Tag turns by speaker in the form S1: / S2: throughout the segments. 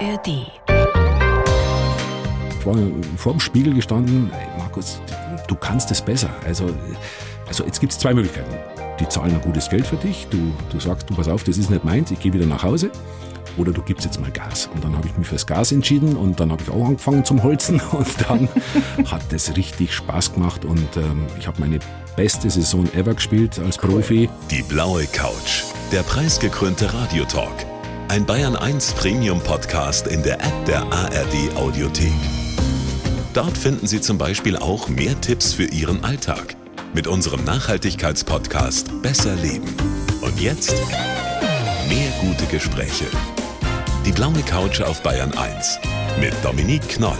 S1: ARD.
S2: Ich war vor dem Spiegel gestanden, hey Markus, du kannst es besser. Also, also jetzt gibt es zwei Möglichkeiten. Die zahlen ein gutes Geld für dich, du, du sagst, du pass auf, das ist nicht meins, ich gehe wieder nach Hause. Oder du gibst jetzt mal Gas. Und dann habe ich mich fürs Gas entschieden und dann habe ich auch angefangen zum Holzen und dann hat das richtig Spaß gemacht und ähm, ich habe meine beste Saison ever gespielt als Profi.
S3: Die blaue Couch, der preisgekrönte Radiotalk. Ein Bayern 1 Premium Podcast in der App der ARD Audiothek. Dort finden Sie zum Beispiel auch mehr Tipps für Ihren Alltag mit unserem Nachhaltigkeitspodcast Besser Leben. Und jetzt mehr gute Gespräche. Die blaue Couch auf Bayern 1 mit Dominique Knoll.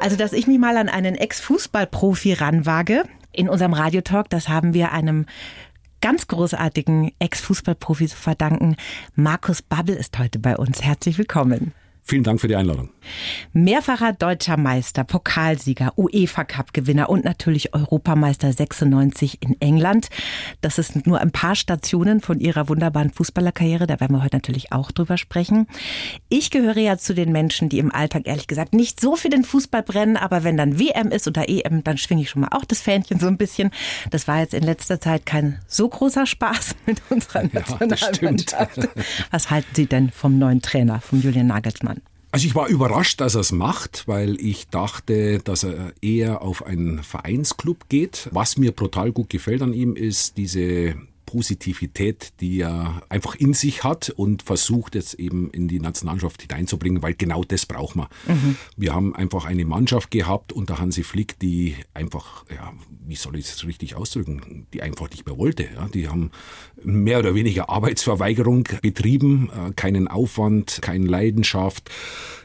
S4: Also, dass ich mich mal an einen Ex-Fußballprofi ranwage in unserem Radiotalk, das haben wir einem ganz großartigen Ex-Fußballprofi zu verdanken. Markus Babbel ist heute bei uns. Herzlich willkommen.
S2: Vielen Dank für die Einladung.
S4: Mehrfacher deutscher Meister, Pokalsieger, UEFA Cup Gewinner und natürlich Europameister 96 in England. Das ist nur ein paar Stationen von ihrer wunderbaren Fußballerkarriere. Da werden wir heute natürlich auch drüber sprechen. Ich gehöre ja zu den Menschen, die im Alltag ehrlich gesagt nicht so für den Fußball brennen, aber wenn dann WM ist oder EM, dann schwinge ich schon mal auch das Fähnchen so ein bisschen. Das war jetzt in letzter Zeit kein so großer Spaß mit unserer Nationalmannschaft. Ja, Was halten Sie denn vom neuen Trainer, vom Julian Nagelsmann?
S2: Also ich war überrascht, dass er es macht, weil ich dachte, dass er eher auf einen Vereinsclub geht. Was mir brutal gut gefällt an ihm ist diese Positivität, die er einfach in sich hat und versucht jetzt eben in die Nationalmannschaft hineinzubringen, weil genau das braucht man. Mhm. Wir haben einfach eine Mannschaft gehabt unter Hansi Flick, die einfach, ja, wie soll ich es richtig ausdrücken, die einfach nicht mehr wollte. Ja. Die haben mehr oder weniger Arbeitsverweigerung betrieben, äh, keinen Aufwand, keine Leidenschaft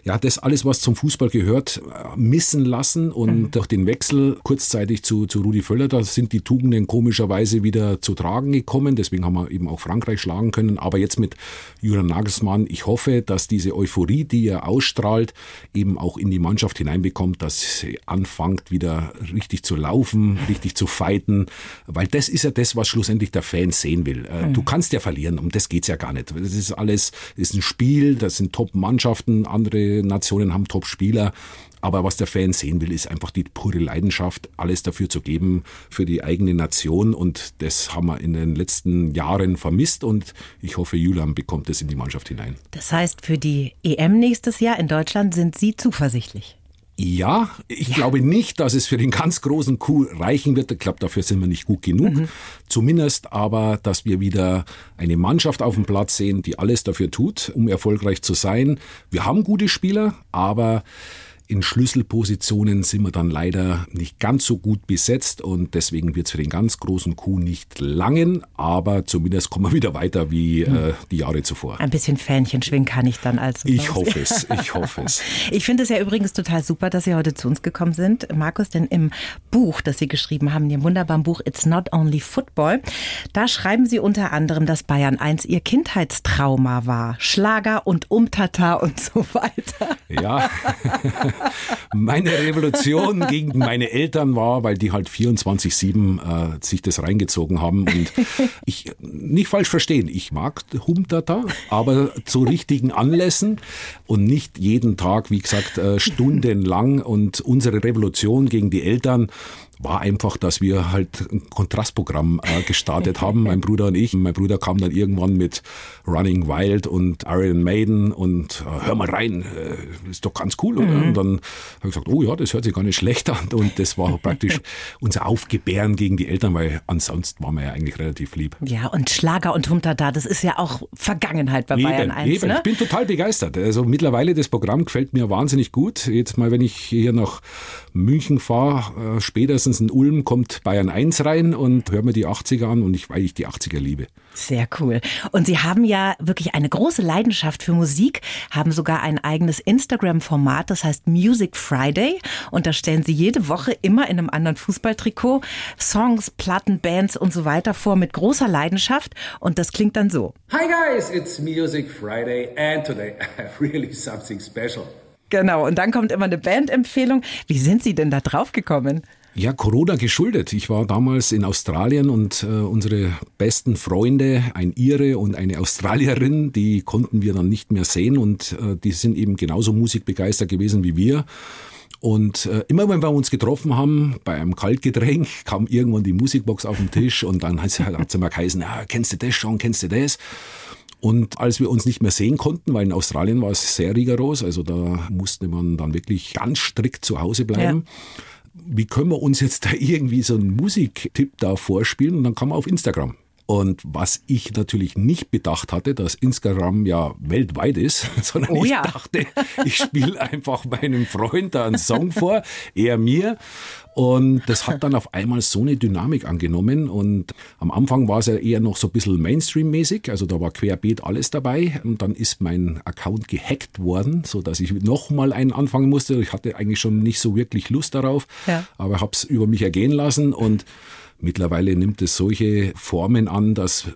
S2: ja, das alles, was zum Fußball gehört, äh, missen lassen und mhm. durch den Wechsel kurzzeitig zu, zu Rudi Völler, da sind die Tugenden komischerweise wieder zu tragen gekommen. Deswegen haben wir eben auch Frankreich schlagen können. Aber jetzt mit Julian Nagelsmann, ich hoffe, dass diese Euphorie, die er ausstrahlt, eben auch in die Mannschaft hineinbekommt, dass sie anfängt, wieder richtig zu laufen, richtig zu fighten, weil das ist ja das, was schlussendlich der Fan sehen will. Äh, mhm. Du kannst ja verlieren, um das geht's ja gar nicht. Das ist alles, das ist ein Spiel, das sind Top-Mannschaften, andere Nationen haben Top-Spieler. Aber was der Fan sehen will, ist einfach die pure Leidenschaft, alles dafür zu geben für die eigene Nation. Und das haben wir in den letzten Jahren vermisst. Und ich hoffe, Julian bekommt es in die Mannschaft hinein.
S4: Das heißt, für die EM nächstes Jahr in Deutschland sind Sie zuversichtlich?
S2: Ja, ich ja. glaube nicht, dass es für den ganz großen Coup reichen wird. Ich glaube, dafür sind wir nicht gut genug. Mhm. Zumindest aber, dass wir wieder eine Mannschaft auf dem Platz sehen, die alles dafür tut, um erfolgreich zu sein. Wir haben gute Spieler, aber in Schlüsselpositionen sind wir dann leider nicht ganz so gut besetzt und deswegen wird es für den ganz großen Coup nicht langen, aber zumindest kommen wir wieder weiter wie hm. äh, die Jahre zuvor.
S4: Ein bisschen Fähnchen schwingen kann ich dann also.
S2: Ich hoffe es, ich hoffe es.
S4: Ich finde es ja übrigens total super, dass Sie heute zu uns gekommen sind, Markus, denn im Buch, das Sie geschrieben haben, dem wunderbaren Buch It's Not Only Football, da schreiben Sie unter anderem, dass Bayern 1 Ihr Kindheitstrauma war. Schlager und Umtata und so weiter.
S2: Ja. meine Revolution gegen meine Eltern war, weil die halt 24-7 äh, sich das reingezogen haben. Und ich, nicht falsch verstehen, ich mag Humtata, aber zu richtigen Anlässen und nicht jeden Tag, wie gesagt, äh, stundenlang. Und unsere Revolution gegen die Eltern war einfach, dass wir halt ein Kontrastprogramm äh, gestartet haben, mein Bruder und ich. Mein Bruder kam dann irgendwann mit Running Wild und Iron Maiden und äh, hör mal rein, äh, ist doch ganz cool. Mhm. Und dann habe ich gesagt, oh ja, das hört sich gar nicht schlecht an. Und das war praktisch unser Aufgebären gegen die Eltern, weil ansonsten waren wir ja eigentlich relativ lieb.
S4: Ja, und Schlager und Humtata, das ist ja auch Vergangenheit bei
S2: eben,
S4: Bayern 1.
S2: Eben. Ne? Ich bin total begeistert. Also mittlerweile, das Programm gefällt mir wahnsinnig gut. Jetzt mal, wenn ich hier nach München fahre, äh, spätestens in Ulm kommt Bayern 1 rein und höre mir die 80er an und ich, weil ich die 80er liebe.
S4: Sehr cool. Und Sie haben ja wirklich eine große Leidenschaft für Musik, haben sogar ein eigenes Instagram-Format, das heißt Music Friday. Und da stellen Sie jede Woche immer in einem anderen Fußballtrikot Songs, Platten, Bands und so weiter vor mit großer Leidenschaft. Und das klingt dann so.
S5: Hi guys, it's Music Friday and today I have really something special.
S4: Genau, und dann kommt immer eine Bandempfehlung. Wie sind Sie denn da drauf gekommen?
S2: Ja, Corona geschuldet. Ich war damals in Australien und äh, unsere besten Freunde, ein Ire und eine Australierin, die konnten wir dann nicht mehr sehen und äh, die sind eben genauso musikbegeistert gewesen wie wir. Und äh, immer wenn wir uns getroffen haben, bei einem Kaltgetränk, kam irgendwann die Musikbox auf den Tisch und dann hat sie mal geheißen, ja, kennst du das schon, kennst du das? Und als wir uns nicht mehr sehen konnten, weil in Australien war es sehr rigoros, also da musste man dann wirklich ganz strikt zu Hause bleiben. Ja wie können wir uns jetzt da irgendwie so einen Musiktipp da vorspielen? Und dann kam man auf Instagram. Und was ich natürlich nicht bedacht hatte, dass Instagram ja weltweit ist, sondern oh ja. ich dachte, ich spiele einfach meinem Freund da einen Song vor, er mir. Und das hat dann auf einmal so eine Dynamik angenommen. Und am Anfang war es ja eher noch so ein bisschen Mainstream-mäßig. Also da war querbeet alles dabei. Und dann ist mein Account gehackt worden, so dass ich nochmal einen anfangen musste. Ich hatte eigentlich schon nicht so wirklich Lust darauf, ja. aber habe es über mich ergehen lassen und Mittlerweile nimmt es solche Formen an, dass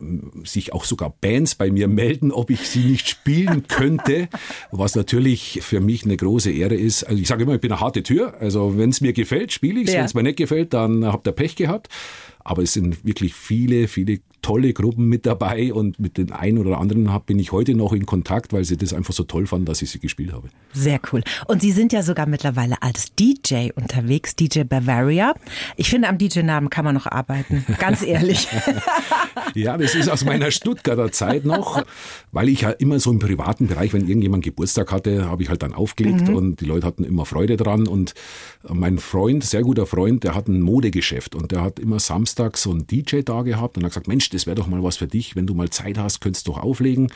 S2: sich auch sogar Bands bei mir melden, ob ich sie nicht spielen könnte, was natürlich für mich eine große Ehre ist. Also ich sage immer, ich bin eine harte Tür. Also wenn es mir gefällt, spiele ich es. Ja. Wenn es mir nicht gefällt, dann habt ihr Pech gehabt. Aber es sind wirklich viele, viele tolle Gruppen mit dabei und mit den einen oder anderen bin ich heute noch in Kontakt, weil sie das einfach so toll fanden, dass ich sie gespielt habe.
S4: Sehr cool. Und Sie sind ja sogar mittlerweile als DJ unterwegs, DJ Bavaria. Ich finde, am DJ-Namen kann man noch arbeiten, ganz ehrlich.
S2: ja, das ist aus meiner Stuttgarter Zeit noch, weil ich ja immer so im privaten Bereich, wenn irgendjemand Geburtstag hatte, habe ich halt dann aufgelegt mhm. und die Leute hatten immer Freude dran und mein Freund, sehr guter Freund, der hat ein Modegeschäft und der hat immer samstags so einen DJ da gehabt und hat gesagt, Mensch, das wäre doch mal was für dich, wenn du mal Zeit hast, könntest du doch auflegen.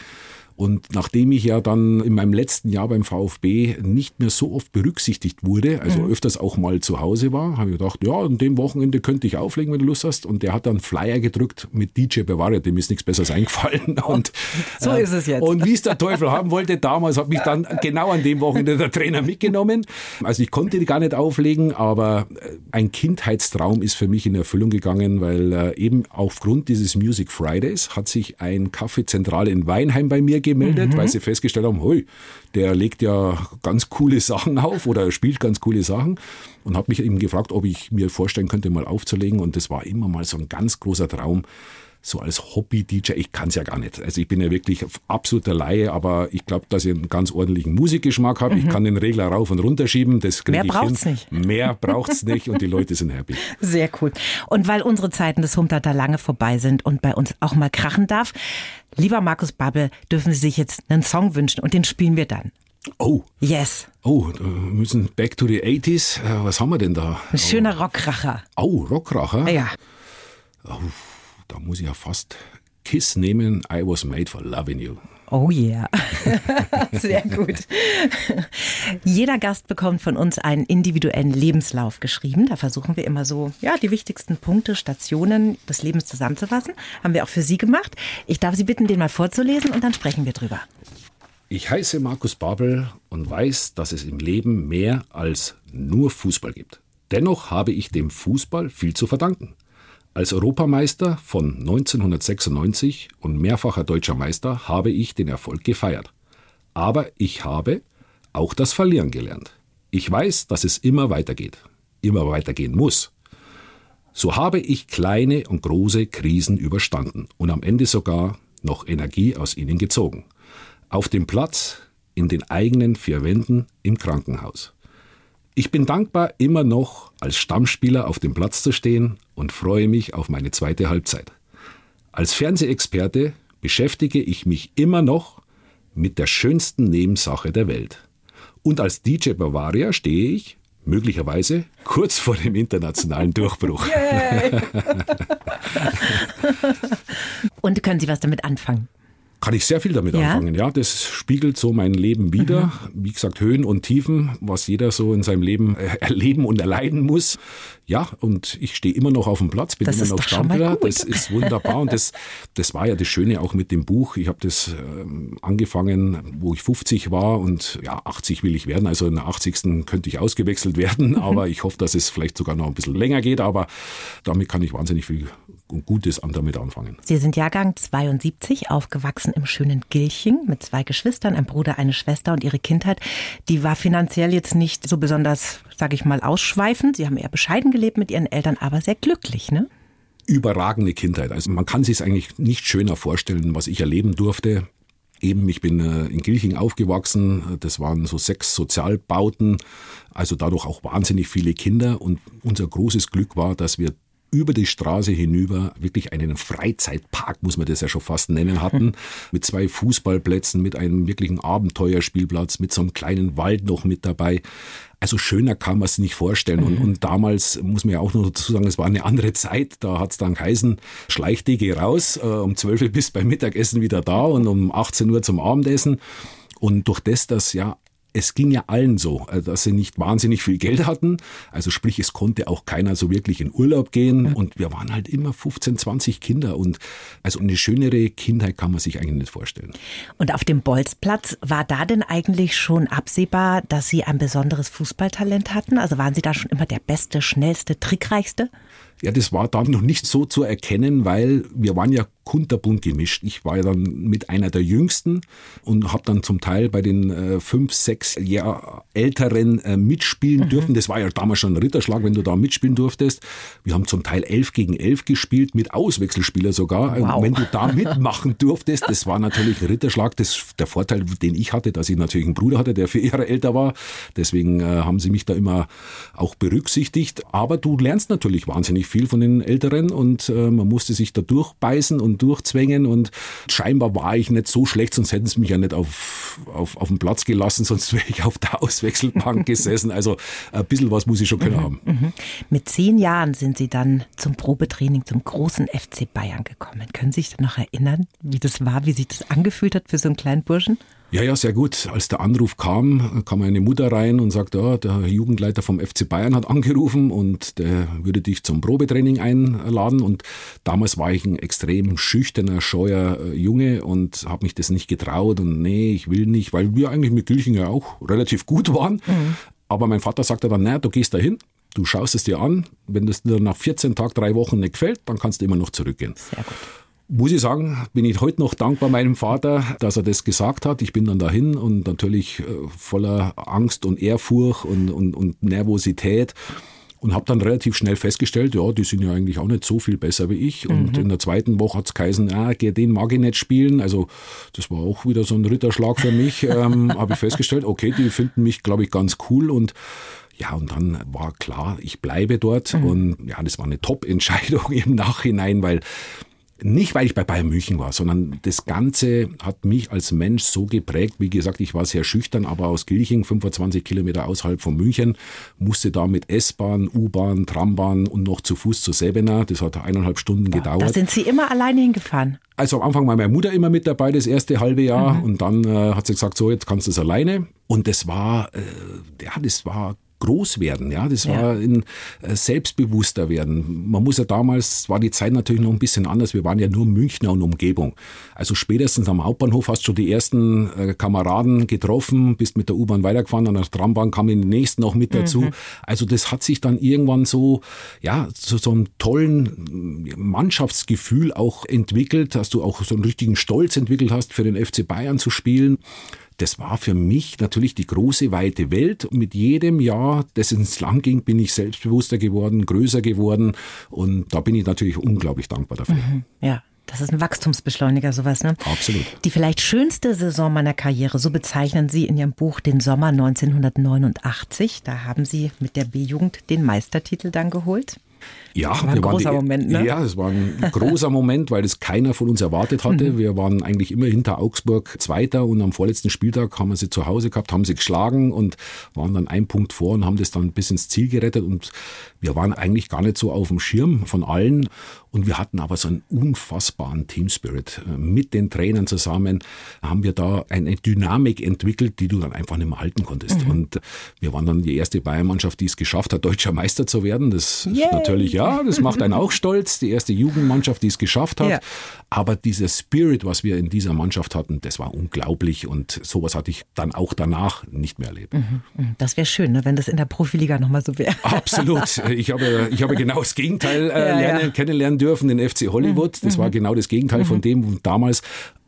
S2: Und nachdem ich ja dann in meinem letzten Jahr beim VfB nicht mehr so oft berücksichtigt wurde, also mhm. öfters auch mal zu Hause war, habe ich gedacht, ja, an dem Wochenende könnte ich auflegen, wenn du Lust hast. Und der hat dann Flyer gedrückt mit DJ Bavaria, dem ist nichts Besseres eingefallen. Und,
S4: so äh, ist es jetzt.
S2: Und wie es der Teufel haben wollte, damals hat mich dann genau an dem Wochenende der Trainer mitgenommen. Also ich konnte die gar nicht auflegen, aber äh, ein Kindheitstraum ist für mich in Erfüllung gegangen, weil äh, eben aufgrund dieses Music Fridays hat sich ein Kaffeezentrale in Weinheim bei mir gemeldet, mhm. weil sie festgestellt haben, hoi, der legt ja ganz coole Sachen auf oder spielt ganz coole Sachen und hat mich eben gefragt, ob ich mir vorstellen könnte, mal aufzulegen und das war immer mal so ein ganz großer Traum, so als Hobby-DJ, ich kann es ja gar nicht. Also ich bin ja wirklich absoluter Laie, aber ich glaube, dass ich einen ganz ordentlichen Musikgeschmack habe. Mhm. Ich kann den Regler rauf und runter schieben, das ich
S4: braucht's hin. Nicht.
S2: Mehr braucht's nicht und die Leute sind happy.
S4: Sehr cool. Und weil unsere Zeiten des Humdata lange vorbei sind und bei uns auch mal krachen darf, lieber Markus Babbel, dürfen Sie sich jetzt einen Song wünschen und den spielen wir dann.
S2: Oh.
S4: Yes.
S2: Oh, wir müssen back to the 80s. Äh, was haben wir denn da?
S4: Ein schöner Rockracher.
S2: Oh, Rockracher?
S4: Ja.
S2: Oh da muss ich ja fast Kiss nehmen. I was made for loving you.
S4: Oh yeah. Sehr gut. Jeder Gast bekommt von uns einen individuellen Lebenslauf geschrieben. Da versuchen wir immer so, ja, die wichtigsten Punkte, Stationen des Lebens zusammenzufassen. Haben wir auch für Sie gemacht. Ich darf Sie bitten, den mal vorzulesen und dann sprechen wir drüber.
S2: Ich heiße Markus Babel und weiß, dass es im Leben mehr als nur Fußball gibt. Dennoch habe ich dem Fußball viel zu verdanken. Als Europameister von 1996 und mehrfacher deutscher Meister habe ich den Erfolg gefeiert. Aber ich habe auch das Verlieren gelernt. Ich weiß, dass es immer weitergeht, immer weitergehen muss. So habe ich kleine und große Krisen überstanden und am Ende sogar noch Energie aus ihnen gezogen. Auf dem Platz, in den eigenen vier Wänden, im Krankenhaus. Ich bin dankbar, immer noch als Stammspieler auf dem Platz zu stehen und freue mich auf meine zweite Halbzeit. Als Fernsehexperte beschäftige ich mich immer noch mit der schönsten Nebensache der Welt. Und als DJ Bavaria stehe ich, möglicherweise, kurz vor dem internationalen Durchbruch.
S4: und können Sie was damit anfangen?
S2: kann ich sehr viel damit ja? anfangen. Ja, das spiegelt so mein Leben wider. Mhm. Wie gesagt, Höhen und Tiefen, was jeder so in seinem Leben äh, erleben und erleiden muss. Ja, und ich stehe immer noch auf dem Platz, bin das immer noch Stammler. Das ist wunderbar und das, das war ja das Schöne auch mit dem Buch. Ich habe das ähm, angefangen, wo ich 50 war und ja, 80 will ich werden. Also in der 80. könnte ich ausgewechselt werden, mhm. aber ich hoffe, dass es vielleicht sogar noch ein bisschen länger geht. Aber damit kann ich wahnsinnig viel Gutes damit anfangen.
S4: Sie sind Jahrgang 72, aufgewachsen im schönen Gilching mit zwei Geschwistern, ein Bruder, eine Schwester und ihre Kindheit, die war finanziell jetzt nicht so besonders, sage ich mal, ausschweifend. Sie haben eher bescheiden gelebt mit ihren Eltern, aber sehr glücklich, ne?
S2: Überragende Kindheit. Also man kann sich es eigentlich nicht schöner vorstellen, was ich erleben durfte. Eben, ich bin äh, in Gilching aufgewachsen. Das waren so sechs Sozialbauten, also dadurch auch wahnsinnig viele Kinder. Und unser großes Glück war, dass wir über die Straße hinüber wirklich einen Freizeitpark, muss man das ja schon fast nennen, hatten, mit zwei Fußballplätzen, mit einem wirklichen Abenteuerspielplatz, mit so einem kleinen Wald noch mit dabei. Also schöner kann man es nicht vorstellen. Mhm. Und, und, damals muss man ja auch noch dazu sagen, es war eine andere Zeit. Da hat es dann geheißen, schleich dich, geh raus, äh, um 12 Uhr bist beim Mittagessen wieder da und um 18 Uhr zum Abendessen. Und durch das, dass ja es ging ja allen so, äh, dass sie nicht wahnsinnig viel Geld hatten. Also sprich, es konnte auch keiner so wirklich in Urlaub gehen. Und wir waren halt immer 15, 20 Kinder. Und also eine schönere Kindheit kann man sich eigentlich nicht vorstellen.
S4: Und auf dem Bolzplatz war da denn eigentlich schon absehbar, dass Sie ein besonderes Fußballtalent hatten? Also waren Sie da schon immer der Beste, Schnellste, Trickreichste?
S2: Ja, das war dann noch nicht so zu erkennen, weil wir waren ja kunterbunt gemischt. Ich war ja dann mit einer der Jüngsten und habe dann zum Teil bei den äh, fünf, sechs Jahr Älteren äh, mitspielen mhm. dürfen. Das war ja damals schon ein Ritterschlag, wenn du da mitspielen durftest. Wir haben zum Teil elf gegen elf gespielt, mit Auswechselspieler sogar. Wow. Wenn du da mitmachen durftest, das war natürlich ein Ritterschlag. Das, der Vorteil, den ich hatte, dass ich natürlich einen Bruder hatte, der vier Jahre älter war. Deswegen äh, haben sie mich da immer auch berücksichtigt. Aber du lernst natürlich wahnsinnig viel von den Älteren und äh, man musste sich da durchbeißen und durchzwängen und scheinbar war ich nicht so schlecht, sonst hätten sie mich ja nicht auf, auf, auf den Platz gelassen, sonst wäre ich auf der Auswechselbank gesessen. Also ein bisschen was muss ich schon können mhm, haben. Mhm.
S4: Mit zehn Jahren sind Sie dann zum Probetraining zum großen FC Bayern gekommen. Können Sie sich noch erinnern, wie das war, wie sich das angefühlt hat für so einen kleinen Burschen?
S2: Ja, ja, sehr gut. Als der Anruf kam, kam eine Mutter rein und sagte, ja, der Jugendleiter vom FC Bayern hat angerufen und der würde dich zum Probetraining einladen. Und damals war ich ein extrem schüchterner, scheuer äh, Junge und habe mich das nicht getraut und nee, ich will nicht, weil wir eigentlich mit Gülchen ja auch relativ gut waren. Mhm. Aber mein Vater sagte dann, naja, du gehst dahin, du schaust es dir an. Wenn es dir nach 14 Tagen, drei Wochen nicht gefällt, dann kannst du immer noch zurückgehen. Sehr gut muss ich sagen, bin ich heute noch dankbar meinem Vater, dass er das gesagt hat. Ich bin dann dahin und natürlich äh, voller Angst und Ehrfurcht und, und, und Nervosität und habe dann relativ schnell festgestellt, ja, die sind ja eigentlich auch nicht so viel besser wie ich. Und mhm. in der zweiten Woche hat es geheißen, ah, den mag ich nicht spielen. Also das war auch wieder so ein Ritterschlag für mich. ähm, habe ich festgestellt, okay, die finden mich, glaube ich, ganz cool und ja, und dann war klar, ich bleibe dort. Mhm. Und ja, das war eine Top-Entscheidung im Nachhinein, weil nicht, weil ich bei Bayern München war, sondern das Ganze hat mich als Mensch so geprägt. Wie gesagt, ich war sehr schüchtern, aber aus Gilching, 25 Kilometer außerhalb von München, musste da mit S-Bahn, U-Bahn, Trambahn und noch zu Fuß zur Sebena. Das hat eineinhalb Stunden ja, gedauert. Da
S4: sind Sie immer alleine hingefahren?
S2: Also am Anfang war meine Mutter immer mit dabei, das erste halbe Jahr. Mhm. Und dann äh, hat sie gesagt, so, jetzt kannst du es alleine. Und das war, äh, ja, das war groß werden. Ja, das ja. war ein äh, selbstbewusster werden. Man muss ja damals, war die Zeit natürlich noch ein bisschen anders. Wir waren ja nur Münchner und Umgebung. Also spätestens am Hauptbahnhof hast du schon die ersten äh, Kameraden getroffen, bist mit der U-Bahn weitergefahren, an der Trambahn kamen die nächsten noch mit dazu. Mhm. Also das hat sich dann irgendwann so, ja, zu so einem tollen Mannschaftsgefühl auch entwickelt, dass du auch so einen richtigen Stolz entwickelt hast, für den FC Bayern zu spielen das war für mich natürlich die große, weite Welt. Und mit jedem Jahr, das ins Land ging, bin ich selbstbewusster geworden, größer geworden. Und da bin ich natürlich unglaublich dankbar dafür. Mhm,
S4: ja. Das ist ein Wachstumsbeschleuniger, sowas, ne?
S2: Absolut.
S4: Die vielleicht schönste Saison meiner Karriere, so bezeichnen Sie in Ihrem Buch den Sommer 1989. Da haben Sie mit der B-Jugend den Meistertitel dann geholt.
S2: Ja,
S4: das war ein großer die, Moment, ne?
S2: Ja, es war ein großer Moment, weil es keiner von uns erwartet hatte. Mhm. Wir waren eigentlich immer hinter Augsburg Zweiter und am vorletzten Spieltag haben wir sie zu Hause gehabt, haben sie geschlagen und waren dann ein Punkt vor und haben das dann bis ins Ziel gerettet und wir waren eigentlich gar nicht so auf dem Schirm von allen und wir hatten aber so einen unfassbaren Teamspirit. Mit den Trainern zusammen haben wir da eine Dynamik entwickelt, die du dann einfach nicht mehr halten konntest. Mhm. Und wir waren dann die erste Bayern-Mannschaft, die es geschafft hat, deutscher Meister zu werden. Das Yay. ist natürlich, ja, das macht einen auch stolz. Die erste Jugendmannschaft, die es geschafft hat. Ja. Aber dieser Spirit, was wir in dieser Mannschaft hatten, das war unglaublich. Und sowas hatte ich dann auch danach nicht mehr erlebt. Mhm.
S4: mhm. Das wäre schön, ne, wenn das in der Profiliga nochmal so wäre.
S2: Absolut. Ich habe, ich habe genau das Gegenteil äh, ja, lernen, ja. kennenlernen dürfen, den FC Hollywood. Das mhm. war genau das Gegenteil von dem damals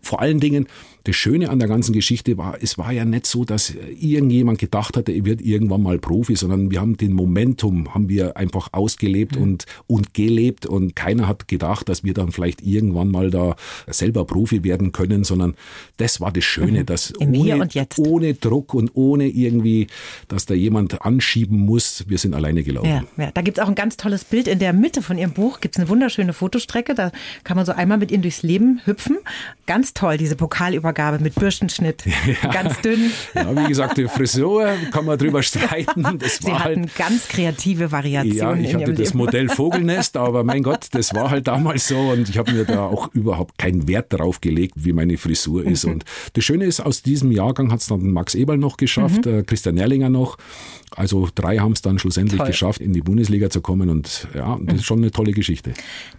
S2: vor allen Dingen, das Schöne an der ganzen Geschichte war, es war ja nicht so, dass irgendjemand gedacht hatte, er wird irgendwann mal Profi, sondern wir haben den Momentum, haben wir einfach ausgelebt mhm. und, und gelebt und keiner hat gedacht, dass wir dann vielleicht irgendwann mal da selber Profi werden können, sondern das war das Schöne, mhm. dass ohne, ohne Druck und ohne irgendwie, dass da jemand anschieben muss, wir sind alleine gelaufen.
S4: Ja, ja. Da gibt es auch ein ganz tolles Bild in der Mitte von Ihrem Buch, gibt es eine wunderschöne Fotostrecke, da kann man so einmal mit Ihnen durchs Leben hüpfen. Ganz toll, diese Pokalübergabe mit Bürstenschnitt, ja. ganz dünn.
S2: Ja, wie gesagt, die Frisur kann man drüber streiten.
S4: Das Sie war hatten halt, ganz kreative Variationen.
S2: Ja, ich hatte das Leben. Modell Vogelnest, aber mein Gott, das war halt damals so und ich habe mir da auch überhaupt keinen Wert darauf gelegt, wie meine Frisur ist. Mhm. Und das Schöne ist, aus diesem Jahrgang hat es dann Max Eberl noch geschafft, mhm. äh, Christian Erlinger noch. Also drei haben es dann schlussendlich Toll. geschafft, in die Bundesliga zu kommen und ja, das ist schon eine tolle Geschichte.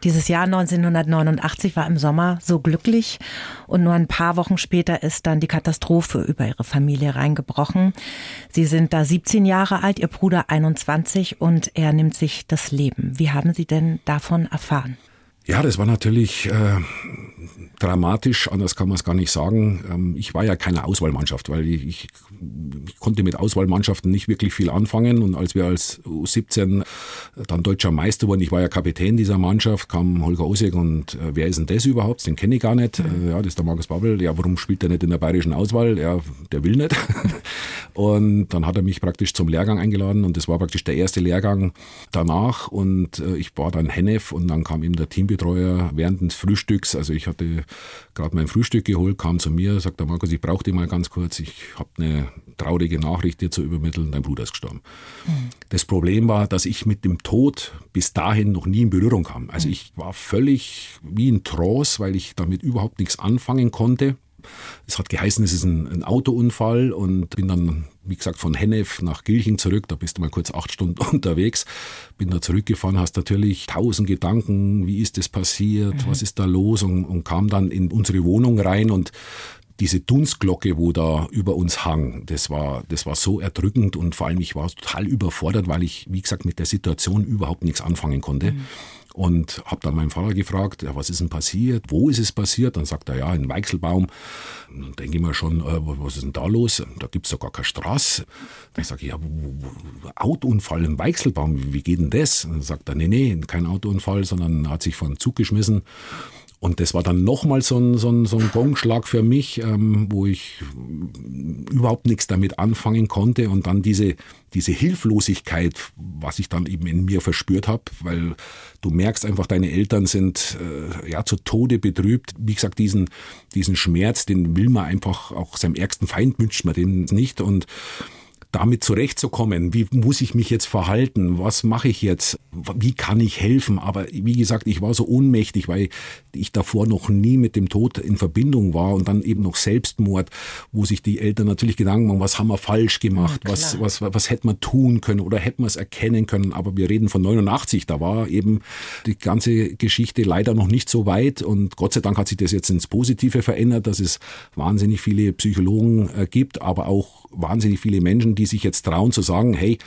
S4: Dieses Jahr 1989 war im Sommer so glücklich und nur ein paar Wochen später ist dann die Katastrophe über ihre Familie reingebrochen. Sie sind da 17 Jahre alt, ihr Bruder 21 und er nimmt sich das Leben. Wie haben Sie denn davon erfahren?
S2: Ja, das war natürlich äh, dramatisch, anders kann man es gar nicht sagen. Ähm, ich war ja keine Auswahlmannschaft, weil ich, ich, ich, konnte mit Auswahlmannschaften nicht wirklich viel anfangen. Und als wir als U17 dann deutscher Meister wurden, ich war ja Kapitän dieser Mannschaft, kam Holger Osek und äh, wer ist denn das überhaupt? Den kenne ich gar nicht. Mhm. Äh, ja, das ist der Markus Babbel. Ja, warum spielt er nicht in der bayerischen Auswahl? Ja, der will nicht. und dann hat er mich praktisch zum Lehrgang eingeladen und das war praktisch der erste Lehrgang danach. Und äh, ich war dann Hennef und dann kam eben der Teambetreuer Betreuer während des Frühstücks, also ich hatte gerade mein Frühstück geholt, kam zu mir, sagte Markus, ich brauche dich mal ganz kurz, ich habe eine traurige Nachricht dir zu übermitteln, dein Bruder ist gestorben. Mhm. Das Problem war, dass ich mit dem Tod bis dahin noch nie in Berührung kam. Also mhm. ich war völlig wie in Trance, weil ich damit überhaupt nichts anfangen konnte. Es hat geheißen, es ist ein, ein, Autounfall und bin dann, wie gesagt, von Hennef nach Gilching zurück. Da bist du mal kurz acht Stunden unterwegs. Bin da zurückgefahren, hast natürlich tausend Gedanken, wie ist das passiert, mhm. was ist da los und, und kam dann in unsere Wohnung rein und diese Dunstglocke, wo da über uns hang, das war, das war so erdrückend und vor allem ich war total überfordert, weil ich, wie gesagt, mit der Situation überhaupt nichts anfangen konnte. Mhm und habe dann meinen Vater gefragt, ja, was ist denn passiert, wo ist es passiert? Dann sagt er, ja, in Weichselbaum. Dann denke ich mir schon, äh, was ist denn da los? Da gibt es doch gar keine Straße. Dann sage ich, ja, Autounfall im Weichselbaum, wie geht denn das? dann sagt er, nee, nee, kein Autounfall, sondern hat sich von Zug geschmissen. Und das war dann nochmal so ein, so, ein, so ein Gongschlag für mich, ähm, wo ich überhaupt nichts damit anfangen konnte. Und dann diese, diese Hilflosigkeit, was ich dann eben in mir verspürt habe, weil du merkst einfach, deine Eltern sind äh, ja zu Tode betrübt. Wie gesagt, diesen, diesen Schmerz, den will man einfach, auch seinem ärgsten Feind wünscht man den nicht. Und damit zurechtzukommen. Wie muss ich mich jetzt verhalten? Was mache ich jetzt? Wie kann ich helfen? Aber wie gesagt, ich war so ohnmächtig, weil ich davor noch nie mit dem Tod in Verbindung war und dann eben noch Selbstmord, wo sich die Eltern natürlich Gedanken machen, was haben wir falsch gemacht? Ja, was, was, was hätte man tun können oder hätte man es erkennen können? Aber wir reden von 89, da war eben die ganze Geschichte leider noch nicht so weit und Gott sei Dank hat sich das jetzt ins Positive verändert, dass es wahnsinnig viele Psychologen äh, gibt, aber auch wahnsinnig viele Menschen, die sich jetzt trauen zu sagen, hey,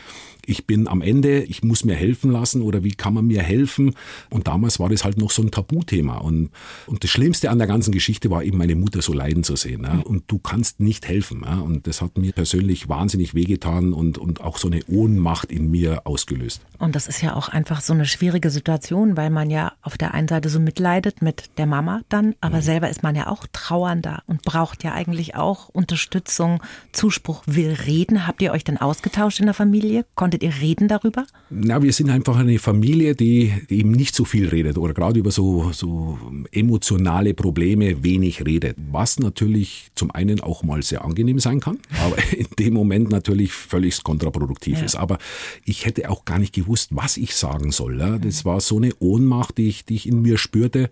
S2: ich bin am Ende, ich muss mir helfen lassen oder wie kann man mir helfen? Und damals war das halt noch so ein Tabuthema. Und, und das Schlimmste an der ganzen Geschichte war eben meine Mutter so leiden zu sehen. Ja? Und du kannst nicht helfen. Ja? Und das hat mir persönlich wahnsinnig wehgetan und, und auch so eine Ohnmacht in mir ausgelöst.
S4: Und das ist ja auch einfach so eine schwierige Situation, weil man ja auf der einen Seite so mitleidet mit der Mama dann, aber mhm. selber ist man ja auch trauernder und braucht ja eigentlich auch Unterstützung, Zuspruch, will reden. Habt ihr euch denn ausgetauscht in der Familie? Konntet ihr reden darüber?
S2: Na, wir sind einfach eine Familie, die, eben nicht so viel redet oder gerade über so, so emotionale Probleme wenig redet. Was natürlich zum einen auch mal sehr angenehm sein kann, aber in dem Moment natürlich völlig kontraproduktiv ja. ist. Aber ich hätte auch gar nicht gewusst, was ich sagen soll. Ja. Das war so eine Ohnmacht, die ich, die ich in mir spürte.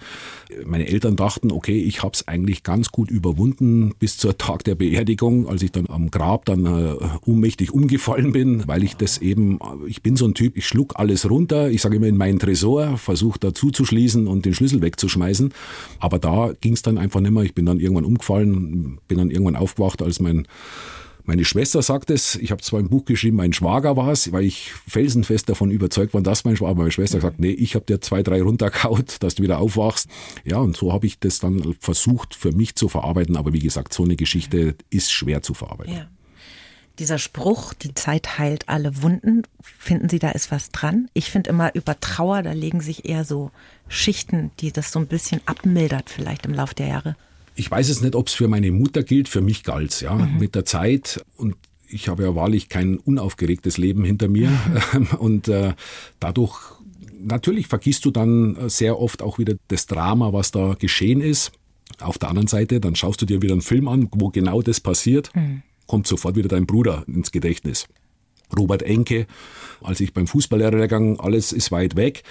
S2: Meine Eltern dachten, okay, ich habe es eigentlich ganz gut überwunden bis zur Tag der Beerdigung, als ich dann am Grab dann äh, ohnmächtig umgefallen bin, weil ich das eben ich bin so ein Typ, ich schluck alles runter, ich sage immer in meinen Tresor, versuche da zuzuschließen und den Schlüssel wegzuschmeißen. Aber da ging es dann einfach nicht mehr. Ich bin dann irgendwann umgefallen, bin dann irgendwann aufgewacht, als mein Meine Schwester sagt es, ich habe zwar ein Buch geschrieben, mein Schwager war es, weil ich felsenfest davon überzeugt war, dass mein Schwager, meine Schwester gesagt, nee, ich habe dir zwei, drei runtergehaut, dass du wieder aufwachst. Ja, und so habe ich das dann versucht für mich zu verarbeiten, aber wie gesagt, so eine Geschichte ist schwer zu verarbeiten. Ja.
S4: Dieser Spruch, die Zeit heilt alle Wunden, finden Sie, da ist was dran? Ich finde immer über Trauer, da legen sich eher so Schichten, die das so ein bisschen abmildert vielleicht im Laufe der Jahre.
S2: Ich weiß es nicht, ob es für meine Mutter gilt, für mich galt es, ja, mhm. mit der Zeit und ich habe ja wahrlich kein unaufgeregtes Leben hinter mir mhm. und äh, dadurch natürlich vergisst du dann sehr oft auch wieder das Drama, was da geschehen ist. Auf der anderen Seite, dann schaust du dir wieder einen Film an, wo genau das passiert. Mhm kommt sofort wieder dein Bruder ins Gedächtnis. Robert Enke, als ich beim Fußballlehrergang, alles ist weit weg,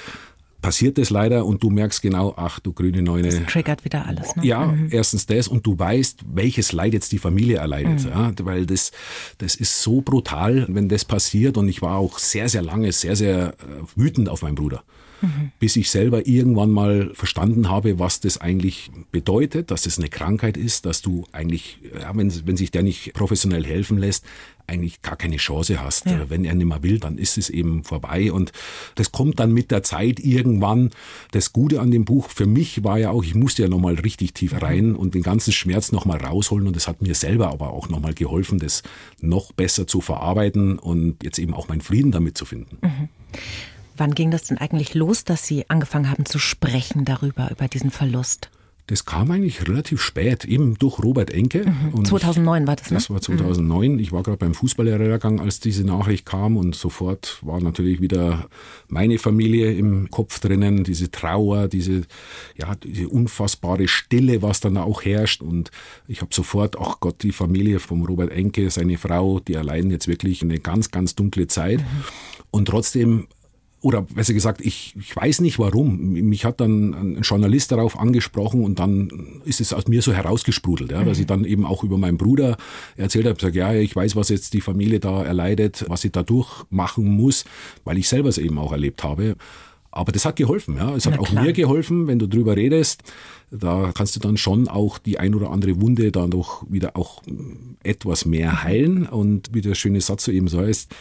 S2: passiert das leider und du merkst genau, ach du grüne Neune. Das
S4: triggert wieder alles. Ne?
S2: Ja, mhm. erstens das und du weißt, welches Leid jetzt die Familie erleidet. Mhm. Ja, weil das, das ist so brutal, wenn das passiert und ich war auch sehr, sehr lange sehr, sehr äh, wütend auf meinen Bruder mhm. bis ich selber irgendwann mal verstanden habe, was das eigentlich bedeutet, dass es eine Krankheit ist, dass du eigentlich, ja, wenn, wenn sich der nicht professionell helfen lässt, eigentlich gar keine Chance hast. Ja. Wenn er nicht mehr will, dann ist es eben vorbei. Und das kommt dann mit der Zeit irgendwann. Das Gute an dem Buch für mich war ja auch, ich musste ja nochmal richtig tief mhm. rein und den ganzen Schmerz nochmal rausholen. Und das hat mir selber aber auch nochmal geholfen, das noch besser zu verarbeiten und jetzt eben auch meinen Frieden damit zu finden. Mhm.
S4: Wann ging das denn eigentlich los, dass Sie angefangen haben zu sprechen darüber, über diesen Verlust?
S2: Das kam eigentlich relativ spät, eben durch Robert Enke.
S4: Mhm. 2009
S2: ich,
S4: war das,
S2: ne? Das war 2009. Mhm. Ich war gerade beim Fußballlehrergang, als diese Nachricht kam und sofort war natürlich wieder meine Familie im Kopf drinnen, diese Trauer, diese, ja, diese unfassbare Stille, was dann auch herrscht. Und ich habe sofort, ach Gott, die Familie vom Robert Enke, seine Frau, die erleiden jetzt wirklich eine ganz, ganz dunkle Zeit. Mhm. Und trotzdem oder besser gesagt, ich, ich weiß nicht warum. Mich hat dann ein Journalist darauf angesprochen und dann ist es aus mir so herausgesprudelt, ja, mhm. dass ich dann eben auch über meinen Bruder erzählt habe, sage, ja, ich weiß, was jetzt die Familie da erleidet, was sie da durchmachen muss, weil ich selber es eben auch erlebt habe. Aber das hat geholfen, ja. Es hat Na auch klar. mir geholfen, wenn du drüber redest. Da kannst du dann schon auch die ein oder andere Wunde dann doch wieder auch etwas mehr heilen. Und wie der schöne Satz so eben so heißt,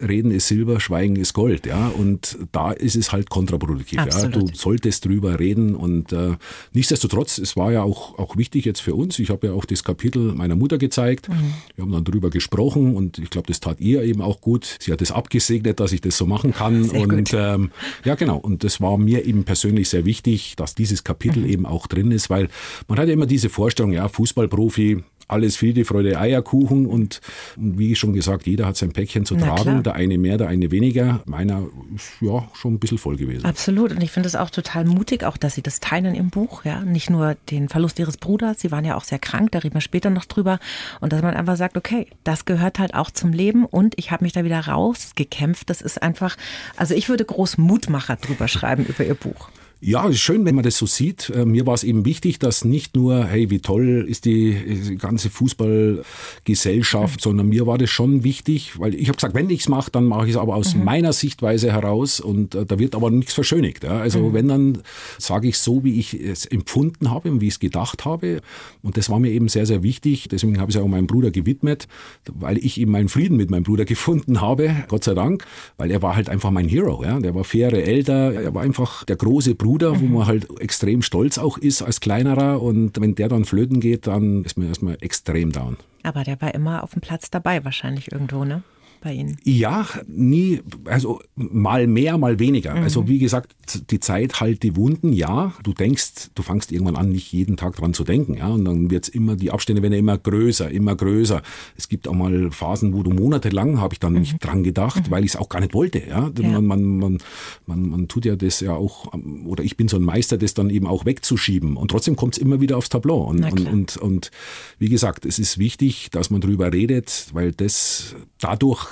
S2: Reden ist Silber, Schweigen ist Gold, ja. Und da ist es halt kontraproduktiv. Absolut. Ja. Du solltest drüber reden und äh, nichtsdestotrotz, es war ja auch, auch wichtig jetzt für uns. Ich habe ja auch das Kapitel meiner Mutter gezeigt. Mhm. Wir haben dann drüber gesprochen und ich glaube, das tat ihr eben auch gut. Sie hat es abgesegnet, dass ich das so machen kann. Sehr und ähm, ja, genau. Und das war mir eben persönlich sehr wichtig, dass dieses Kapitel mhm. eben auch drin ist, weil man hat ja immer diese Vorstellung, ja, Fußballprofi, alles Friede, Freude, Eierkuchen und, und, wie schon gesagt, jeder hat sein Päckchen zu tragen. Der eine mehr, der eine weniger. Meiner ist ja schon ein bisschen voll gewesen.
S4: Absolut. Und ich finde es auch total mutig, auch dass Sie das teilen im Buch. Ja, nicht nur den Verlust Ihres Bruders. Sie waren ja auch sehr krank. Da reden wir später noch drüber. Und dass man einfach sagt, okay, das gehört halt auch zum Leben. Und ich habe mich da wieder rausgekämpft. Das ist einfach, also ich würde groß Mutmacher drüber schreiben über Ihr Buch.
S2: Ja, ist schön, wenn man das so sieht. Äh, mir war es eben wichtig, dass nicht nur, hey, wie toll ist die, ganze Fußballgesellschaft, mhm. sondern mir war das schon wichtig, weil ich habe gesagt, wenn ich es mache, dann mache ich es aber aus mhm. meiner Sichtweise heraus und äh, da wird aber nichts verschönigt. Ja. Also mhm. wenn, dann sage ich so, wie ich es empfunden habe und wie ich es gedacht habe. Und das war mir eben sehr, sehr wichtig. Deswegen habe ich es auch meinem Bruder gewidmet, weil ich eben meinen Frieden mit meinem Bruder gefunden habe, Gott sei Dank, weil er war halt einfach mein Hero. Ja. Der war Jahre älter, er war einfach der große Bruder Bruder, wo man halt extrem stolz auch ist als kleinerer. Und wenn der dann flöten geht, dann ist man erstmal extrem down.
S4: Aber der war immer auf dem Platz dabei, wahrscheinlich irgendwo, ne? Bei Ihnen?
S2: Ja, nie, also mal mehr, mal weniger. Mhm. Also wie gesagt, die Zeit halt die Wunden, ja. Du denkst, du fangst irgendwann an, nicht jeden Tag dran zu denken, ja. Und dann wird's immer, die Abstände werden immer größer, immer größer. Es gibt auch mal Phasen, wo du monatelang habe ich dann mhm. nicht dran gedacht, mhm. weil ich es auch gar nicht wollte, ja. ja. Man, man, man, man, man tut ja das ja auch, oder ich bin so ein Meister, das dann eben auch wegzuschieben. Und trotzdem kommt es immer wieder aufs Tableau. Und, und, und, und wie gesagt, es ist wichtig, dass man drüber redet, weil das dadurch